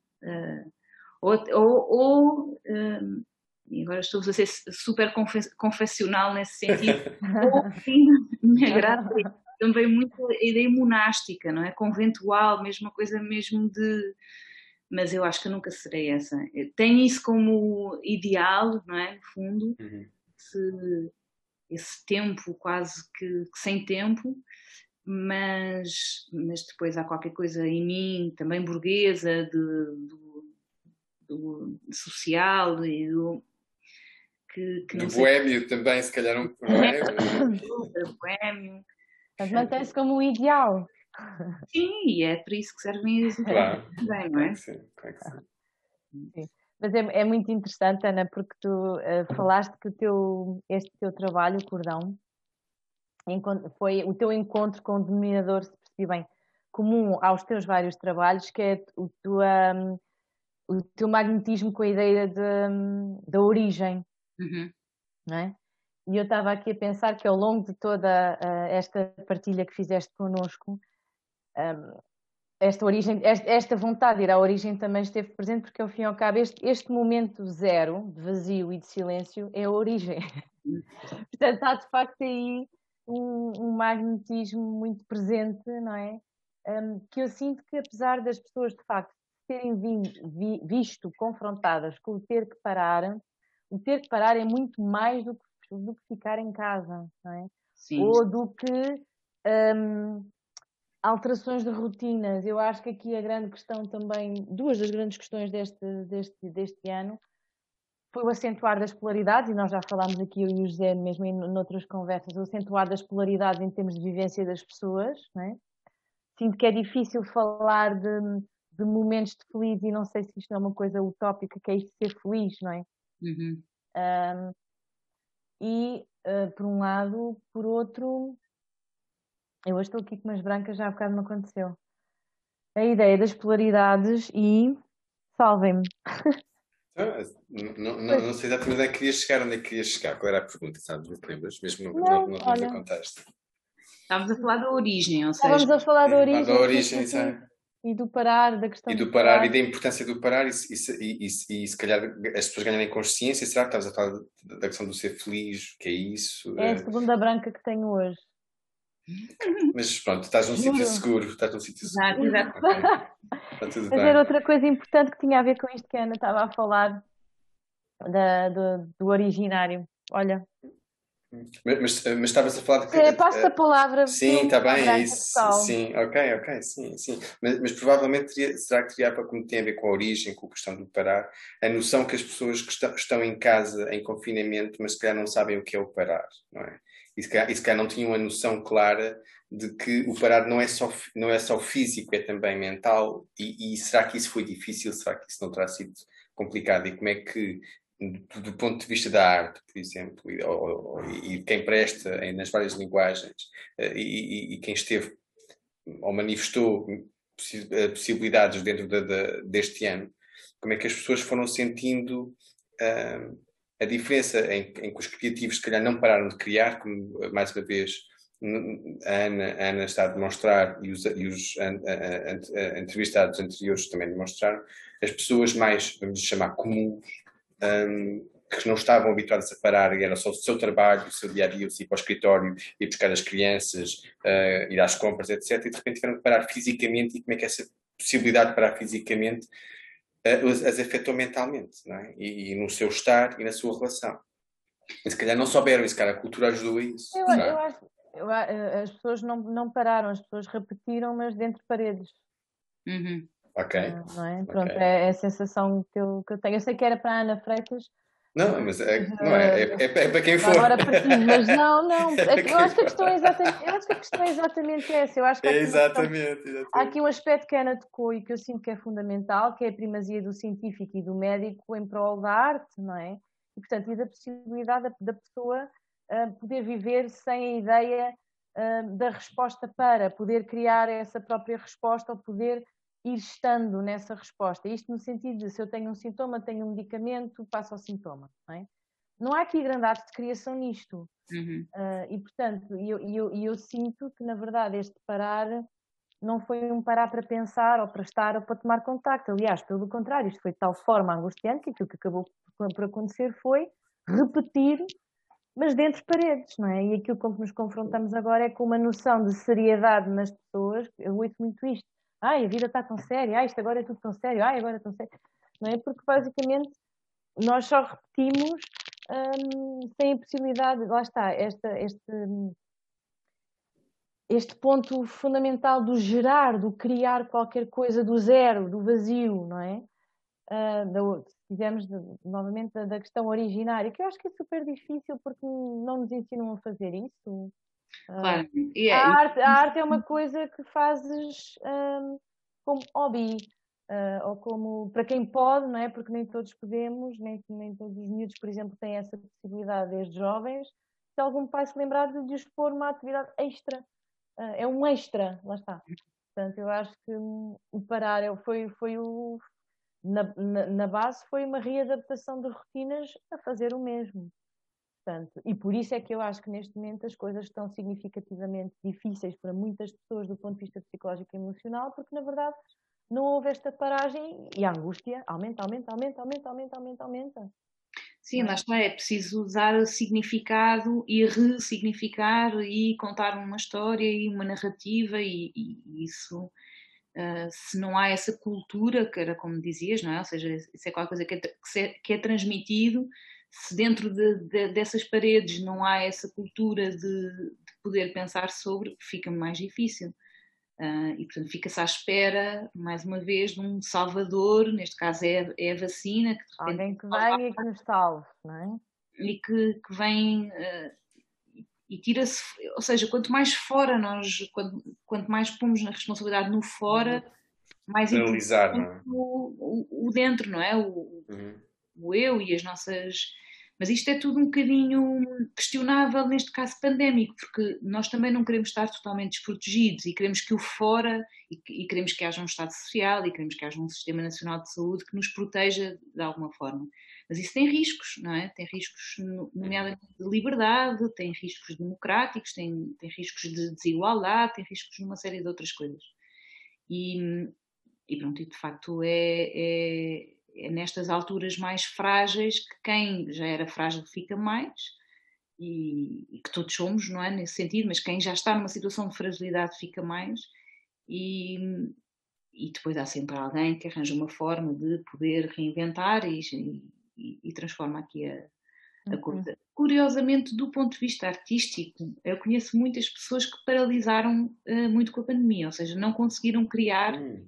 ou, ou, ou uh, e agora estou a ser super confessional nesse sentido, ou sim, me agrada também muito a ideia monástica, não é? Conventual, mesmo uma coisa mesmo de, mas eu acho que eu nunca serei essa. tenho isso como ideal, não é? No fundo, uhum. esse, esse, tempo quase que, que, sem tempo, mas, mas depois há qualquer coisa em mim, também burguesa, de, do, do social e do. Que, que do boêmio também, se calhar um boêmio. boêmio. Mas mantém-se como o ideal. Sim, e é para isso que servem as claro. também, não é? Sim, claro que sim. sim. Mas é, é, muito interessante, Ana, porque tu uh, falaste que o teu, este teu trabalho, o cordão, foi o teu encontro com o denominador, se percebi bem, comum aos teus vários trabalhos, que é o, tua, o teu magnetismo com a ideia de, da origem, uhum. não é? E eu estava aqui a pensar que ao longo de toda uh, esta partilha que fizeste connosco, um, esta origem, esta vontade de ir à origem também esteve presente porque ao fim e ao cabo este, este momento zero de vazio e de silêncio é a origem. Portanto, há de facto aí um, um, magnetismo muito presente, não é? Um, que eu sinto que apesar das pessoas de facto terem vindo, vi, visto confrontadas com o ter que parar, o ter que parar é muito mais do que, do que ficar em casa, não é? Sim. Ou do que um, alterações de rotinas. Eu acho que aqui a grande questão também, duas das grandes questões deste, deste, deste ano, foi o acentuar das polaridades, e nós já falámos aqui, eu e o José, mesmo em noutras conversas, o acentuar das polaridades em termos de vivência das pessoas. Não é? Sinto que é difícil falar de, de momentos de feliz, e não sei se isto é uma coisa utópica, que é isto ser feliz, não é? Uhum. Um, e, uh, por um lado, por outro, eu hoje estou aqui com umas brancas, já há bocado me aconteceu. A ideia das polaridades e salvem-me. Então, não, não, não, sei exatamente onde é que querias chegar, onde é que querias chegar. Qual era a pergunta, sabes? Não te lembras? Mesmo no, não, não, não olha, contexto. Estávamos a falar da origem, ou seja... Estávamos a falar da origem. Da origem, sabe? E do parar, da questão E do parar, parar, e da importância do parar, e, e, e, e, se calhar as pessoas ganharem consciência, será que estavas a falar da questão do ser feliz, que é isso? É a segunda branca que tenho hoje. Mas pronto, estás num sítio seguro, estás num sítio seguro. Exato, exato. Mas era outra coisa importante que tinha a ver com isto que a Ana estava a falar da, do, do originário. Olha. Mas, mas, estavas a falar de que. É, passa a palavra. Sim, está bem, é isso. Sim, ok, ok, sim, sim. Mas, mas provavelmente teria, será que teria como tem a ver com a origem, com a questão do parar, a noção que as pessoas que estão, estão em casa, em confinamento, mas se calhar não sabem o que é o parar, não é? E se calhar, e se calhar não tinham a noção clara de que o parar não é só, não é só físico, é também mental. E, e será que isso foi difícil? Será que isso não terá sido complicado? E como é que, do, do ponto de vista da arte, por exemplo, e, ou, e quem presta nas várias linguagens, eh, e, e, quem esteve ou manifestou eh, possibilidades dentro de, de, deste ano, como é que as pessoas foram sentindo. Uh, a diferença em, em, que os criativos, se calhar, não pararam de criar, como mais uma vez a Ana, a Ana está a demonstrar e os, e os entrevistados anteriores também demonstraram, as pessoas mais, vamos chamar, comuns, um, que não estavam habituadas a parar, era só o seu trabalho, o seu dia a dia, ir para o escritório, ir buscar as crianças, uh, ir às compras, etc. E de repente tiveram que parar fisicamente, e como é que essa possibilidade de parar fisicamente as, afetou mentalmente, não é? E, e, no seu estar e na sua relação. E se calhar não souberam isso, cara, a cultura ajudou a isso. Eu, eu acho, eu, eh, as pessoas não, não pararam, as pessoas repetiram, mas dentro de paredes. Uhum. Ok. Ah, não é? Pronto, okay. é, é, a sensação que eu, que eu tenho. Eu sei que era para a Ana Freitas, não, mas é, não é, é, é, é para quem for. Agora mas não, não. É eu, acho que a questão é exatamente, eu acho que a questão é exatamente essa. Eu acho que é exatamente, questão. Há aqui um aspecto que a Ana tocou e que eu sinto que é fundamental, que é a primazia do científico e do médico em prol da arte, não é? E, portanto, e da possibilidade da, da pessoa uh, poder viver sem a ideia uh, da resposta para, poder criar essa própria resposta ou poder ir estando nessa resposta. Isto no sentido de se eu tenho um sintoma, tenho um medicamento, passo ao sintoma. Não, é? não há aqui grande arte de criação nisto. Uhum. Uh, e portanto, eu, eu, eu sinto que na verdade este parar não foi um parar para pensar ou para estar ou para tomar contacto. Aliás, pelo contrário, isto foi de tal forma angustiante que aquilo que acabou por acontecer foi repetir, mas dentro de paredes, não é? E aquilo com que nos confrontamos agora é com uma noção de seriedade nas pessoas. Eu ouço muito isto ai, a vida está tão séria, ai, isto agora é tudo tão sério, ai, agora é tão sério. Não é? Porque basicamente nós só repetimos hum, sem a possibilidade, lá está, esta, este, este ponto fundamental do gerar, do criar qualquer coisa do zero, do vazio, não é? Uh, da, tivemos de, novamente da, da, questão originária, que eu acho que é super difícil porque não nos ensinam a fazer isso. Claro. Uh, a, arte, a, arte, é uma coisa que fazes um, como hobby, uh, ou como para quem pode, não é? Porque nem todos podemos, nem, nem todos os miúdos, por exemplo, têm essa possibilidade desde jovens. Se algum pai se lembrar de, de expor uma atividade extra, uh, é um extra, lá está. Portanto, eu acho que o parar foi, foi o. Na, na, na base foi uma readaptação de rotinas a fazer o mesmo. Portanto, e por isso é que eu acho que neste momento as coisas estão significativamente difíceis para muitas pessoas do ponto de vista psicológico e emocional, porque na verdade não houve esta paragem e a angústia aumenta, aumenta, aumenta, aumenta, aumenta, aumenta, aumenta. Sim, lá está, é preciso usar significado e ressignificar e contar uma história e uma narrativa e, e isso, uh, se não há essa cultura, que era como dizias, não é? Ou seja, isso é qualquer coisa que é, que é, que é transmitido, se dentro de, de, dessas paredes não há essa cultura de, de poder pensar sobre, fica mais difícil. Uh, e, portanto, fica-se à espera, mais uma vez, de um salvador, neste caso é, é a vacina. Que Alguém que vem e que nos salve, não é? E que, que vem uh, e tira-se, ou seja, quanto mais fora nós, quanto, quanto mais pomos na responsabilidade no fora, uhum. mais Analisar, não é? o, o, o, dentro, não é? O, uhum. o eu e as nossas mas isto é tudo um bocadinho questionável neste caso pandémico, porque nós também não queremos estar totalmente desprotegidos e queremos que o fora, e, e queremos que haja um Estado social e queremos que haja um Sistema Nacional de Saúde que nos proteja de alguma forma. Mas isso tem riscos, não é? Tem riscos, nomeadamente de liberdade, tem riscos democráticos, tem, tem riscos de desigualdade, tem riscos de uma série de outras coisas. E, e pronto, e de facto é, é é nestas alturas mais frágeis que quem já era frágil fica mais, e, e, que todos somos, não é? Nesse sentido, mas quem já está numa situação de fragilidade fica mais, e, e depois há sempre alguém que arranja uma forma de poder reinventar e, e, e transforma aqui a, a uhum. coisa. Curiosamente, do ponto de vista artístico, eu conheço muitas pessoas que paralisaram uh, muito com a pandemia, ou seja, não conseguiram criar. Hum.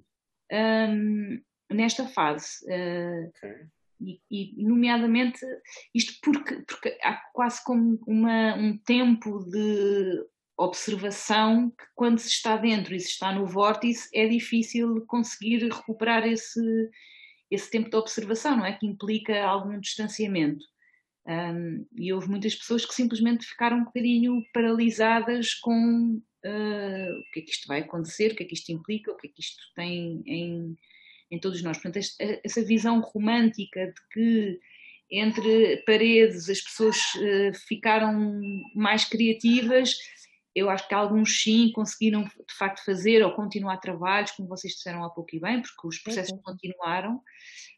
Um, nesta fase. Uh, okay. e, e, nomeadamente, isto porque, porque há quase como uma, um tempo de observação que quando se está dentro e se está no vórtice é difícil conseguir recuperar esse, esse tempo de observação, não é? Que implica algum distanciamento. Um, e houve muitas pessoas que simplesmente ficaram um bocadinho paralisadas com uh, o que é que isto vai acontecer, o que é que isto implica, o que é que isto tem em, em todos nós. Portanto, essa visão romântica de que entre paredes as pessoas uh, ficaram mais criativas, eu acho que alguns sim conseguiram de facto fazer ou continuar trabalhos, como vocês disseram há pouco e bem, porque os processos uhum. continuaram,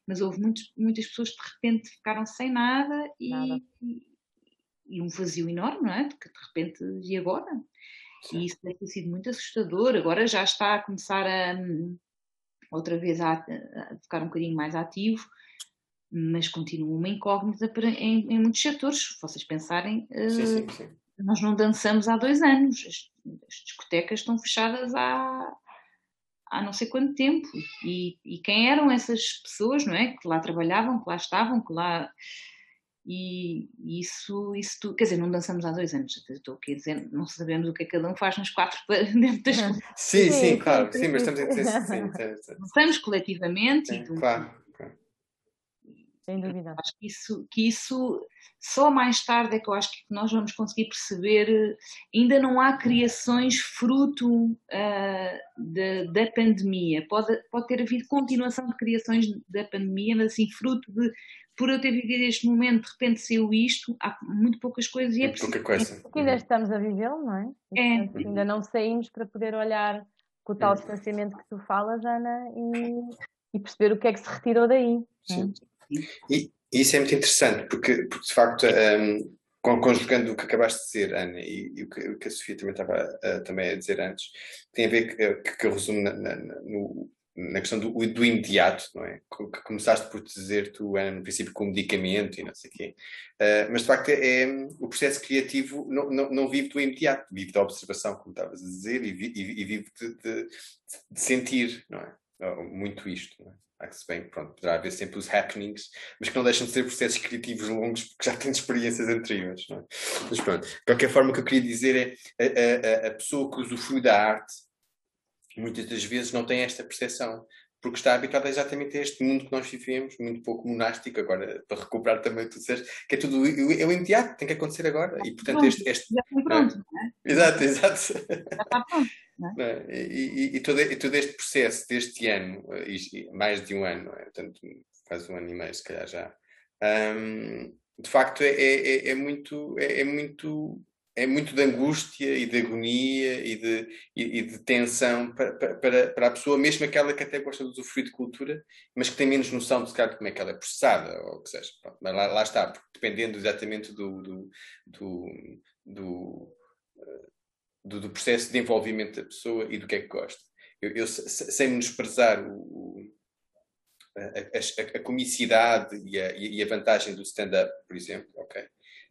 mas houve muitos, muitas pessoas que de repente ficaram sem nada e, nada. e, um vazio enorme, não é? Porque de repente, e agora? Sim. E isso deve ter sido muito assustador. Agora já está a começar a, outra vez a, a ficar um bocadinho mais ativo, mas continua uma incógnita para, em, em, muitos setores. Se vocês pensarem, uh, sim, sim, sim. nós não dançamos há dois anos, as, as, discotecas estão fechadas há, há não sei quanto tempo. E, e quem eram essas pessoas, não é? Que lá trabalhavam, que lá estavam, que lá e isso, isso quer dizer, não dançamos há dois anos, estou aqui a dizer, não sabemos o que é que cada um faz nos quatro dentro das Sim, sim, sim, claro, sim, mas estamos a dizer sim. Dançamos coletivamente sim, e Claro, claro. Sem dúvida. Acho que isso, que isso só mais tarde é que eu acho que nós vamos conseguir perceber. Ainda não há criações fruto uh, de, da pandemia. Pode, pode ter havido continuação de criações da pandemia, mas assim, fruto de por eu ter vivido este momento, de repente saiu isto, há muito poucas coisas e é preciso. Coisa. Porque ainda estamos a vivê-lo, não é? É. ainda não saímos para poder olhar com o tal é. distanciamento que tu falas, Ana, e, e, perceber o que é que se retirou daí. Sim. É? E, isso é muito interessante, porque, porque de facto, um, conjugando o que acabaste de dizer, Ana, e, e o, que, o, que, a Sofia também estava a, também a dizer antes, tem a ver que, que, que eu resumo na, na, no, na questão do, do, imediato, não é? Que começaste por dizer tu, Ana, no princípio, com medicamento e não sei o quê. Uh, mas, de facto, é, é, o processo criativo não, não, não, vive do imediato, vive da observação, como estavas a dizer, e, vi, e, vive de, de, de, sentir, não é? Muito isto, não é? Há que se bem, pronto, poderá haver sempre os happenings, mas que não deixam de ser processos criativos longos porque já têm experiências anteriores, não é? Mas pronto, de qualquer forma, o que eu queria dizer é a, a, a pessoa que usufrui da arte muitas das vezes não tem esta percepção, porque está habituado exatamente a este mundo que nós vivemos, muito pouco monástico, agora para recuperar também tu disseste, que é tudo é o imediato, tem que acontecer agora. E portanto pronto, este. este já está pronto, não é? Exato, exato. Já está pronto. É? E, e, e, todo, e todo este processo deste ano, mais de um ano, é? portanto, quase um ano e meio, se calhar já, um, de facto é, é, é, é muito, é, é muito é muito de angústia e de agonia e de, e, e de tensão para, para, para a pessoa, mesmo aquela que até gosta de usufruir de cultura, mas que tem menos noção de, de como é que ela é processada, ou o que seja. Pronto, mas lá, lá, está, dependendo exatamente do, do, do, do, do, processo de envolvimento da pessoa e do que é que gosta. Eu, eu sem menosprezar o, a, a, a, comicidade e a, e a vantagem do stand-up, por exemplo, ok?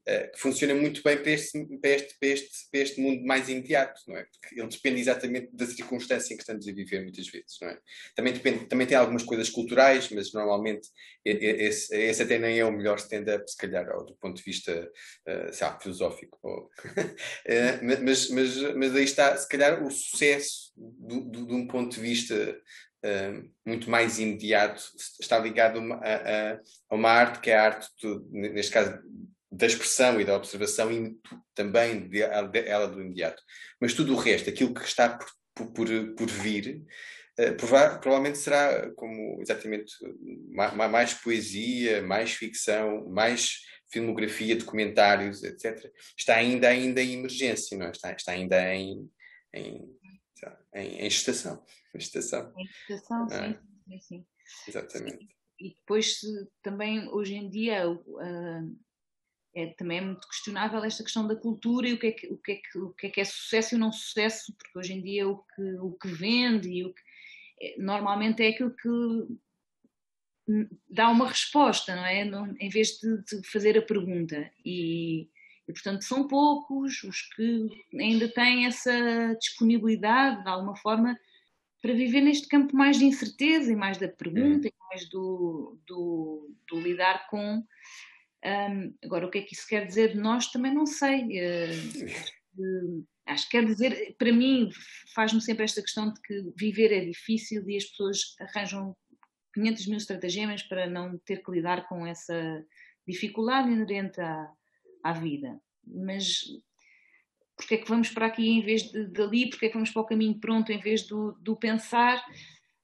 Eh, que funciona muito bem para este, para, este, para, este, para este mundo mais imediato, não é? Porque ele depende exatamente da circunstância em que estamos a viver muitas vezes, não é? Também, depende, também tem algumas coisas culturais, mas normalmente esse, esse até nem é o melhor stand-up, se calhar, do ponto de vista, uh, filosófico. Ou, uh, mas, mas, mas aí está, se calhar, o sucesso do, do, de um ponto de vista Uh, muito mais imediato, está ligado a, a, a, uma arte que é a arte, do, neste caso, da expressão e da observação e também de, de, ela do imediato. Mas tudo o resto, aquilo que está por, por, por vir, uh, prova provavelmente será como exatamente mais, mais, poesia, mais ficção, mais filmografia, documentários, etc. Está ainda, ainda em emergência, não é? está, está ainda em, em, em, em gestação. Em gestação, em gestação é? sim, sim, sim. Exatamente. E depois também hoje em dia uh, é, também é muito questionável esta questão da cultura e o que, é que, o, que é que, o que é que é sucesso e não sucesso, porque hoje em dia o que, o que vende e o que é, normalmente é aquilo que dá uma resposta, não é? em vez de, de fazer a pergunta. E, e, portanto, são poucos os que ainda têm essa disponibilidade, de alguma forma, para viver neste campo mais de incerteza e mais da pergunta, uhum. e mais do, do, do lidar com um, agora, o que é que isso quer dizer de nós também não sei. Uh, acho que quer dizer, para mim, faz-me sempre esta questão de que viver é difícil e as pessoas arranjam 500 mil estratagemas para não ter que lidar com essa dificuldade inerente à, à vida. Mas porque é que vamos para aqui em vez de dali, porque é que vamos para o caminho pronto em vez do, do pensar?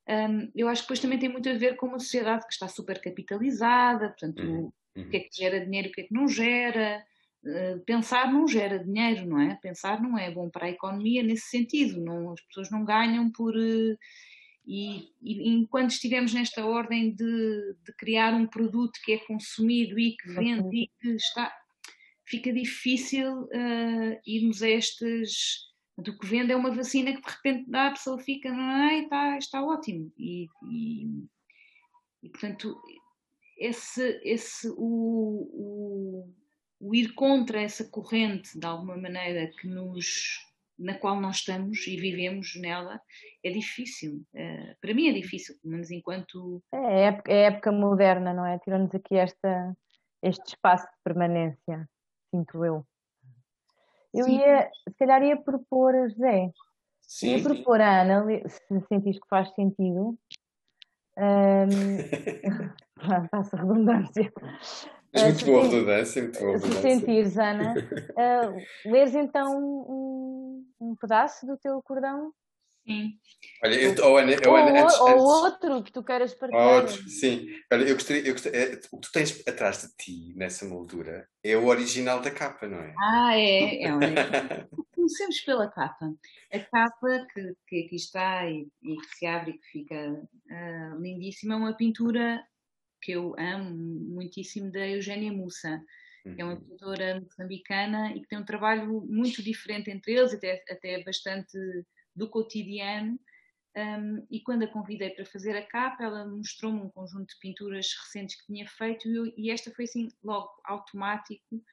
Um, eu acho que depois também tem muito a ver com uma sociedade que está super capitalizada, portanto, uhum. Uhum. O que é que gera dinheiro o que é que não gera. Uh, pensar não gera dinheiro, não é? Pensar não é bom para a economia nesse sentido. Não, as pessoas não ganham por. Uh, e, e, enquanto estivemos nesta ordem de, de, criar um produto que é consumido e que vende e que está. fica difícil uh, irmos a estas. Do que vende é uma vacina que de repente dá, a pessoa fica, não é? Está, está ótimo. E, e, e portanto, esse, esse o, o, o, ir contra essa corrente de alguma maneira que nos na qual nós estamos e vivemos nela é difícil uh, para mim é difícil pelo menos enquanto é, época, é época moderna não é tirando-nos aqui esta este espaço de permanência sinto eu eu Sim. ia se calhar ia propor a José Sim. ia propor a Ana se sentires que faz sentido um, passa redundância. Mas muito boa redundância, muito boa redundância. Se sentires, Ana, uh, lês então um, um pedaço do teu cordão? Sim. Olha, eu, oh, Ana, ou, Ana, antes, ou antes, outro que tu queiras partilhar. Outro, sim. Olha, eu gostaria, eu gostaria, é, o que tu tens atrás de ti, nessa moldura, é o original da capa, não é? Ah, é. é Comecemos pela capa. A capa que, que aqui está e, e que se abre e que fica uh, lindíssima é uma pintura que eu amo muitíssimo da Eugénia Mussa, que é uma uhum. pintora moçambicana e que tem um trabalho muito diferente entre eles, até, até bastante do cotidiano. Um, e quando a convidei para fazer a capa, ela mostrou-me um conjunto de pinturas recentes que tinha feito e, eu, e esta foi assim logo automático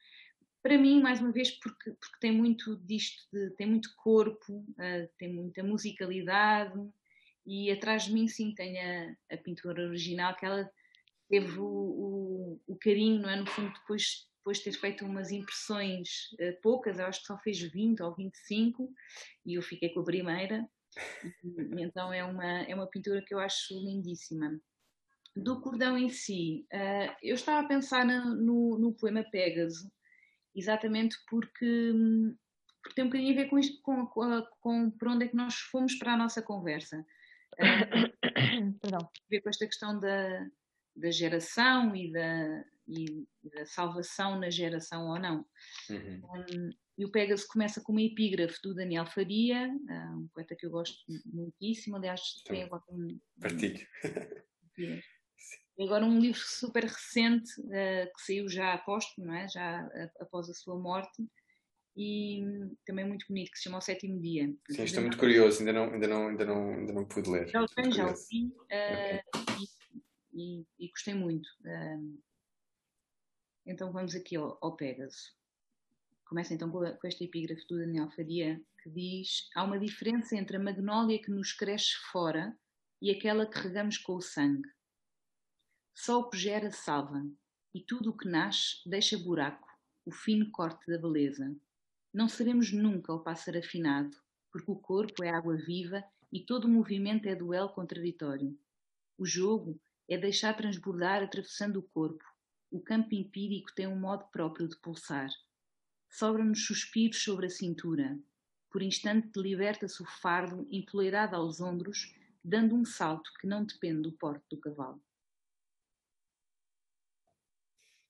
para mim, mais uma vez, porque, porque tem muito disto, de, tem muito corpo, uh, tem muita musicalidade e atrás de mim sim tem a, a pintura original que ela teve o, o, o, carinho, não é? No fundo, depois, depois de ter feito umas impressões uh, poucas, eu acho que só fez 20 ou 25 e eu fiquei com a primeira. Então é uma, é uma pintura que eu acho lindíssima. Do cordão em si, uh, eu estava a pensar no, no, no poema Pégaso, exatamente porque, porque tem um bocadinho a ver com, isto, com, com, com por onde é que nós fomos para a nossa conversa. Perdão. A ver com esta questão da, da geração e da, e da salvação na geração ou não. Uhum. Um, e o Pegasus começa com uma epígrafe do Daniel Faria, um poeta que eu gosto muitíssimo, aliás, tem agora um. Partilho. E agora um livro super recente, uh, que saiu já apóstolo, não é? já uh, após a sua morte, e também muito bonito, que se chama O Sétimo Dia. Sim, estou muito curioso, ainda não, ainda não, ainda não, ainda não pude ler. Já o tenho, já o uh, okay. e, gostei muito. então vamos aqui ao, ao Pegasus. Começa então com, com esta epígrafe do Daniel Faria, que diz: Há uma diferença entre a magnólia que nos cresce fora e aquela que regamos com o sangue. Só o que gera salva, e tudo o que nasce deixa buraco, o fino corte da beleza. Não seremos nunca o pássaro afinado, porque o corpo é água viva e todo o movimento é duelo contraditório. O jogo é deixar transbordar atravessando o corpo. O campo empírico tem um modo próprio de pulsar. Sobram-nos suspiros sobre a cintura. Por instante liberta-se o fardo empoleirado aos ombros, dando um salto que não depende do porte do cavalo.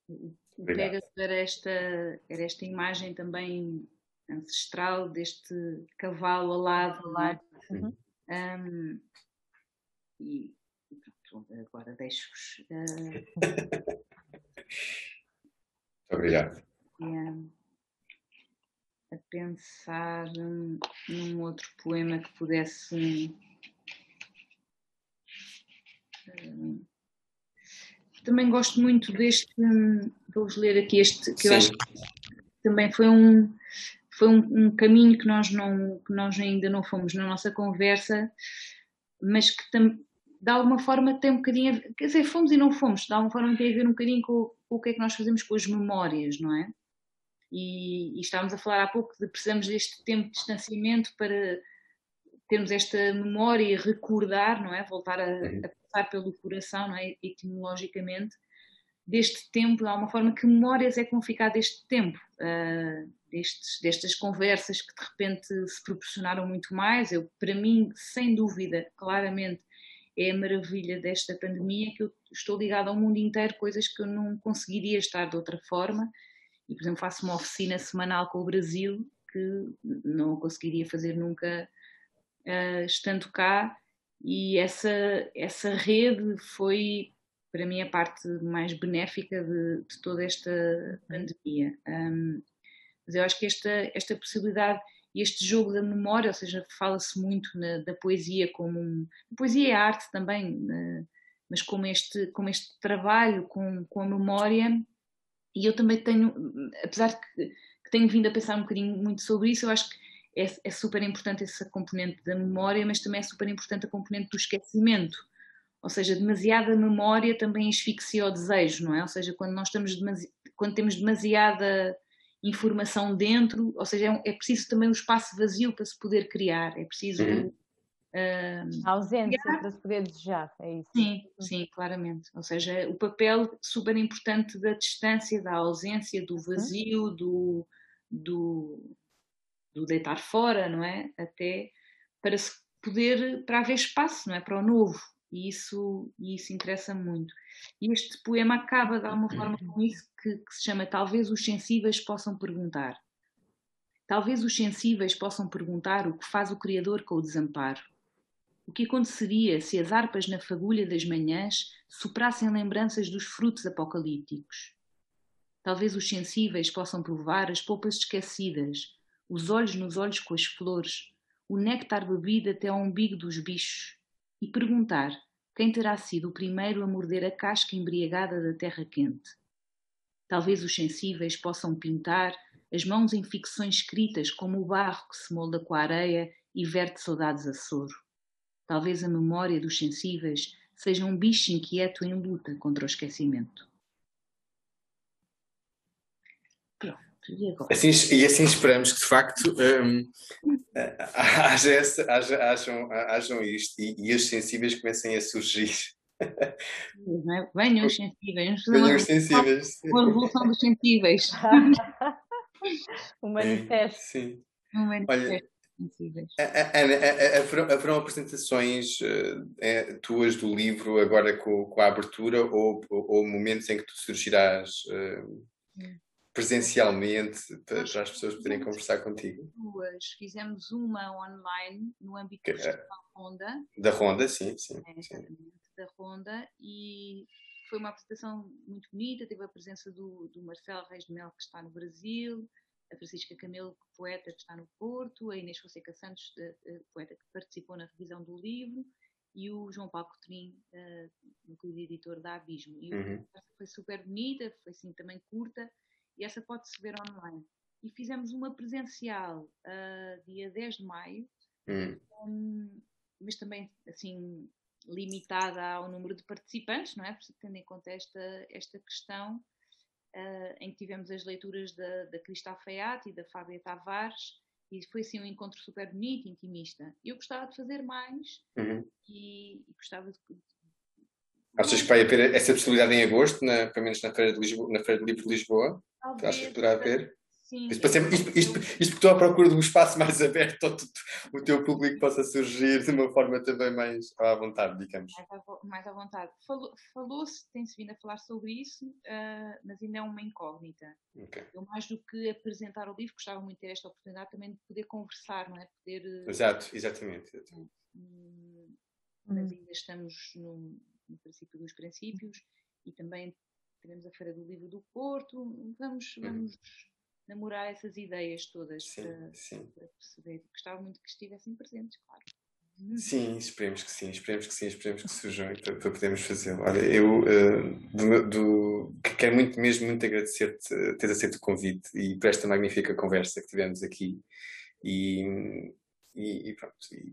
O Pegasus era esta, era esta imagem também ancestral deste cavalo alado. alado. Uhum. Um, e pronto, agora deixo-vos. Uh... Obrigado. a pensar num outro poema que pudesse. Uh, também gosto muito deste, vou-vos ler aqui este, que Sim. eu acho que também foi um, foi um, um, caminho que nós, não, que nós ainda não fomos na nossa conversa, mas que tam, de alguma forma tem um bocadinho, quer dizer, fomos e não fomos, de alguma forma tem a ver um bocadinho com, com o que é que nós fazemos com as memórias, não é? E, e estávamos a falar há pouco de precisamos deste tempo de distanciamento para termos esta memória e recordar, não é? Voltar a, a pelo coração, não é? etimologicamente, deste tempo, de alguma forma, que memórias é que vão ficar deste tempo, uh, destes, destas conversas que de repente se proporcionaram muito mais. Eu, para mim, sem dúvida, claramente, é a maravilha desta pandemia que eu estou ligada ao mundo inteiro, coisas que eu não conseguiria estar de outra forma. E, por exemplo, faço uma oficina semanal com o Brasil que não conseguiria fazer nunca uh, estando cá e essa, essa rede foi, para mim, a parte mais benéfica de, de toda esta pandemia. Um, mas eu acho que esta, esta possibilidade este jogo da memória, ou seja, fala-se muito na, da poesia como um, poesia é arte também, mas como este, como este trabalho com, com a memória, e eu também tenho, apesar de que, que tenho vindo a pensar um bocadinho muito sobre isso, eu acho que é, é super importante essa componente da memória, mas também é super importante a componente do esquecimento. Ou seja, demasiada memória também asfixia o desejo, não é? Ou seja, quando nós estamos quando temos demasiada informação dentro, ou seja, é, é, preciso também um espaço vazio para se poder criar, é preciso uhum. Uh, a ausência criar. para se poder desejar, é isso? Sim, sim, claramente. Ou seja, o papel super importante da distância, da ausência, do vazio, do, do, do deitar fora, não é? Até para se poder, para haver espaço, não é? Para o novo. E isso, e isso interessa muito. E este poema acaba de alguma forma com isso que, que se chama Talvez os sensíveis possam perguntar. Talvez os sensíveis possam perguntar o que faz o Criador com o desamparo. O que aconteceria se as harpas na fagulha das manhãs soprassem lembranças dos frutos apocalípticos? Talvez os sensíveis possam provar as polpas esquecidas, os olhos nos olhos com as flores, o néctar bebido até ao umbigo dos bichos, e perguntar quem terá sido o primeiro a morder a casca embriagada da terra quente. Talvez os sensíveis possam pintar as mãos em ficções escritas como o barro que se molda com a areia e verte saudades a soro. Talvez a memória dos sensíveis seja um bicho inquieto em luta contra o esquecimento. Pronto, e agora? Assim, e assim esperamos que de facto um, haja, essa, haja, hajam, hajam isto e, e os sensíveis comecem a surgir. É? Venham os sensíveis. Venham os sensíveis. Uma revolução dos sensíveis. o manifesto. Sim. Um manifesto. Olha, Ana, haverão apresentações uh, tuas do livro agora com, com a abertura ou, ou, ou, momentos em que tu surgirás uh, presencialmente para, as pessoas poderem conversar contigo? Duas. Fizemos uma online no âmbito que, da Ronda. Da Ronda, sim, sim. É, sim. Da Ronda e foi uma apresentação muito bonita, teve a presença do, do Marcelo Reis de Mel que está no Brasil, a Francisca Camelo, poeta que está no Porto, a Inês Fonseca Santos, poeta que participou na revisão do livro, e o João Paulo Cotrim, uh, editor da Abismo. E uhum. foi super bonita, foi assim também curta, e essa pode-se ver online. E fizemos uma presencial uh, dia 10 de maio, uhum. um, mas também assim limitada ao número de participantes, não é? Tendo em conta esta, esta questão, uh, em que tivemos as leituras da, da Crista Alfaiate e da Fábia Tavares, e foi assim um encontro super bonito, intimista. Eu gostava de fazer mais uhum. e, e, gostava de. Achas que vai haver essa possibilidade em agosto, na, pelo menos na Feira, de Lisboa, na Feira de Livro de Lisboa? Talvez, Achas que poderá haver? Sim. Isto, isto, isto, isto, porque estou à procura de um espaço mais aberto onde o teu público possa surgir de uma forma também mais à vontade, digamos. Mais à, vontade. Falou-se, tem-se vindo a falar sobre isso, uh, mas ainda é uma incógnita. Okay. Eu, mais do que apresentar o livro, gostava muito de ter esta oportunidade também de poder conversar, não é? Poder, uh, Exato, exatamente. exatamente. Uh, mas ainda estamos no, no princípio dos princípios e também teremos a Feira do Livro do Porto. Vamos, uhum. vamos namorar essas ideias todas sim, para, sim. para perceber. Gostava muito que estivessem presentes, claro. Sim, esperemos que sim, esperemos que sim, esperemos que surjam para, para podermos fazê-lo. Olha, eu uh, do, do, quero muito mesmo muito agradecer-te uh, ter aceito o convite e por esta magnífica conversa que tivemos aqui. E, e, e pronto, e,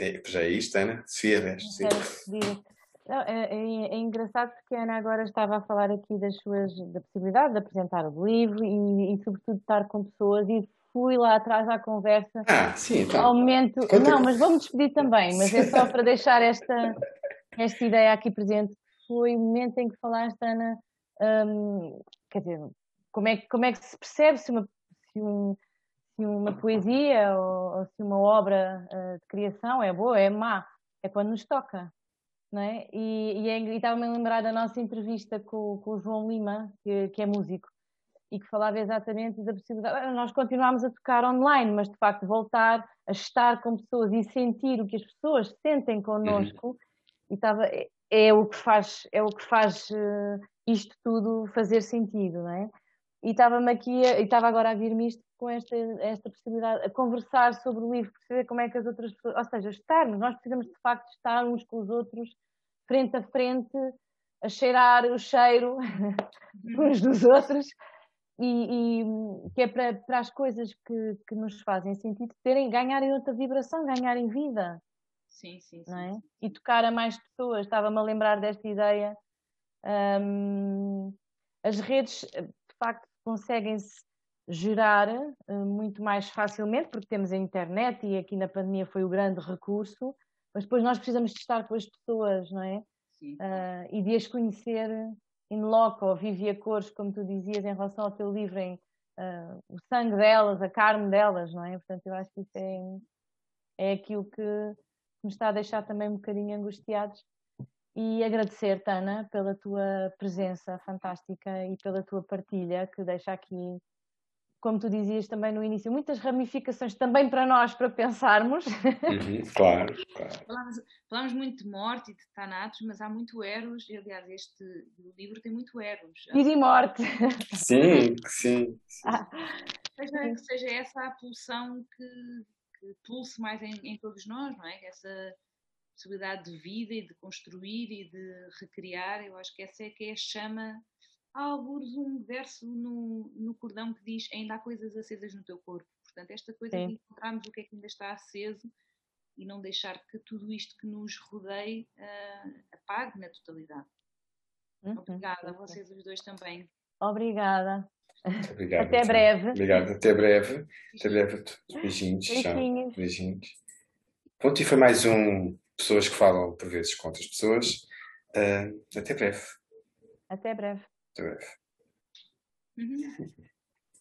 é, já é isto, Ana. Sofia, veste. É, é, é, engraçado porque a Ana agora estava a falar aqui das suas, da possibilidade de apresentar o livro e, e sobretudo estar com pessoas e fui lá atrás à conversa. Ah, sim, então. Ao momento. Conta não, mas vou-me despedir também, mas é só para deixar esta, esta ideia aqui presente. Foi o momento em que falaste, Ana, hum, quer dizer, como é, como é que se percebe se uma, se um, se uma poesia ou, ou, se uma obra uh, de criação é boa, é má, é quando nos toca não é? E, e, estava-me a lembrar da nossa entrevista com, com o João Lima, que, que, é músico, e que falava exatamente da possibilidade. Nós continuámos a tocar online, mas de facto voltar a estar com pessoas e sentir o que as pessoas sentem connosco, uhum. e estava, é, é, o que faz, é o que faz uh, isto tudo fazer sentido, não é? E estava-me aqui, a, e estava agora a vir-me isto com esta, esta possibilidade, a conversar sobre o livro, perceber como é que as outras pessoas, ou seja, estarmos, nós precisamos de facto estar uns com os outros, frente a frente, a cheirar o cheiro uns dos outros, e, e, que é para, para as coisas que, que nos fazem sentido terem, ganharem outra vibração, ganharem vida. Sim, sim, sim. É? E tocar a mais pessoas. Estava-me a lembrar desta ideia. Um, as redes, de facto, conseguem-se gerar uh, muito mais facilmente, porque temos a internet e aqui na pandemia foi o grande recurso, mas depois nós precisamos de estar com as pessoas, não é? Sim. Uh, e de as conhecer in loco, ou vive a cores, como tu dizias, em relação ao teu livro, em uh, o sangue delas, a carne delas, não é? Portanto, eu acho que isso é, é aquilo que nos está a deixar também um bocadinho angustiados. E agradecer, Tana, pela tua presença fantástica e pela tua partilha, que deixa aqui como tu dizias também no início, muitas ramificações também para nós, para pensarmos. Uhum, claro, claro. Falamos, falamos, muito de morte e de Thanatos, mas há muito Eros, e aliás, este livro tem muito Eros. Vida e morte. Sim, sim. sim. Ah. Seja, que seja essa a pulsão que, que pulse mais em, em, todos nós, não é? Essa possibilidade de vida e de construir e de recriar, eu acho que essa é que é a chama há alguns um verso no, no cordão que diz ainda há coisas acesas no teu corpo. Portanto, esta coisa Sim. de encontrarmos o que é que ainda está aceso e não deixar que tudo isto que nos rodeie uh, apague na totalidade. Uhum. Obrigada a vocês os dois também. Obrigada. Obrigado, até breve. Obrigado, até breve. Até breve. Beijinhos. Beijinhos. Beijinhos. Pronto, e foi mais um Pessoas que falam por vezes com outras pessoas. Uh, até breve. Até breve. Até breve. Uhum.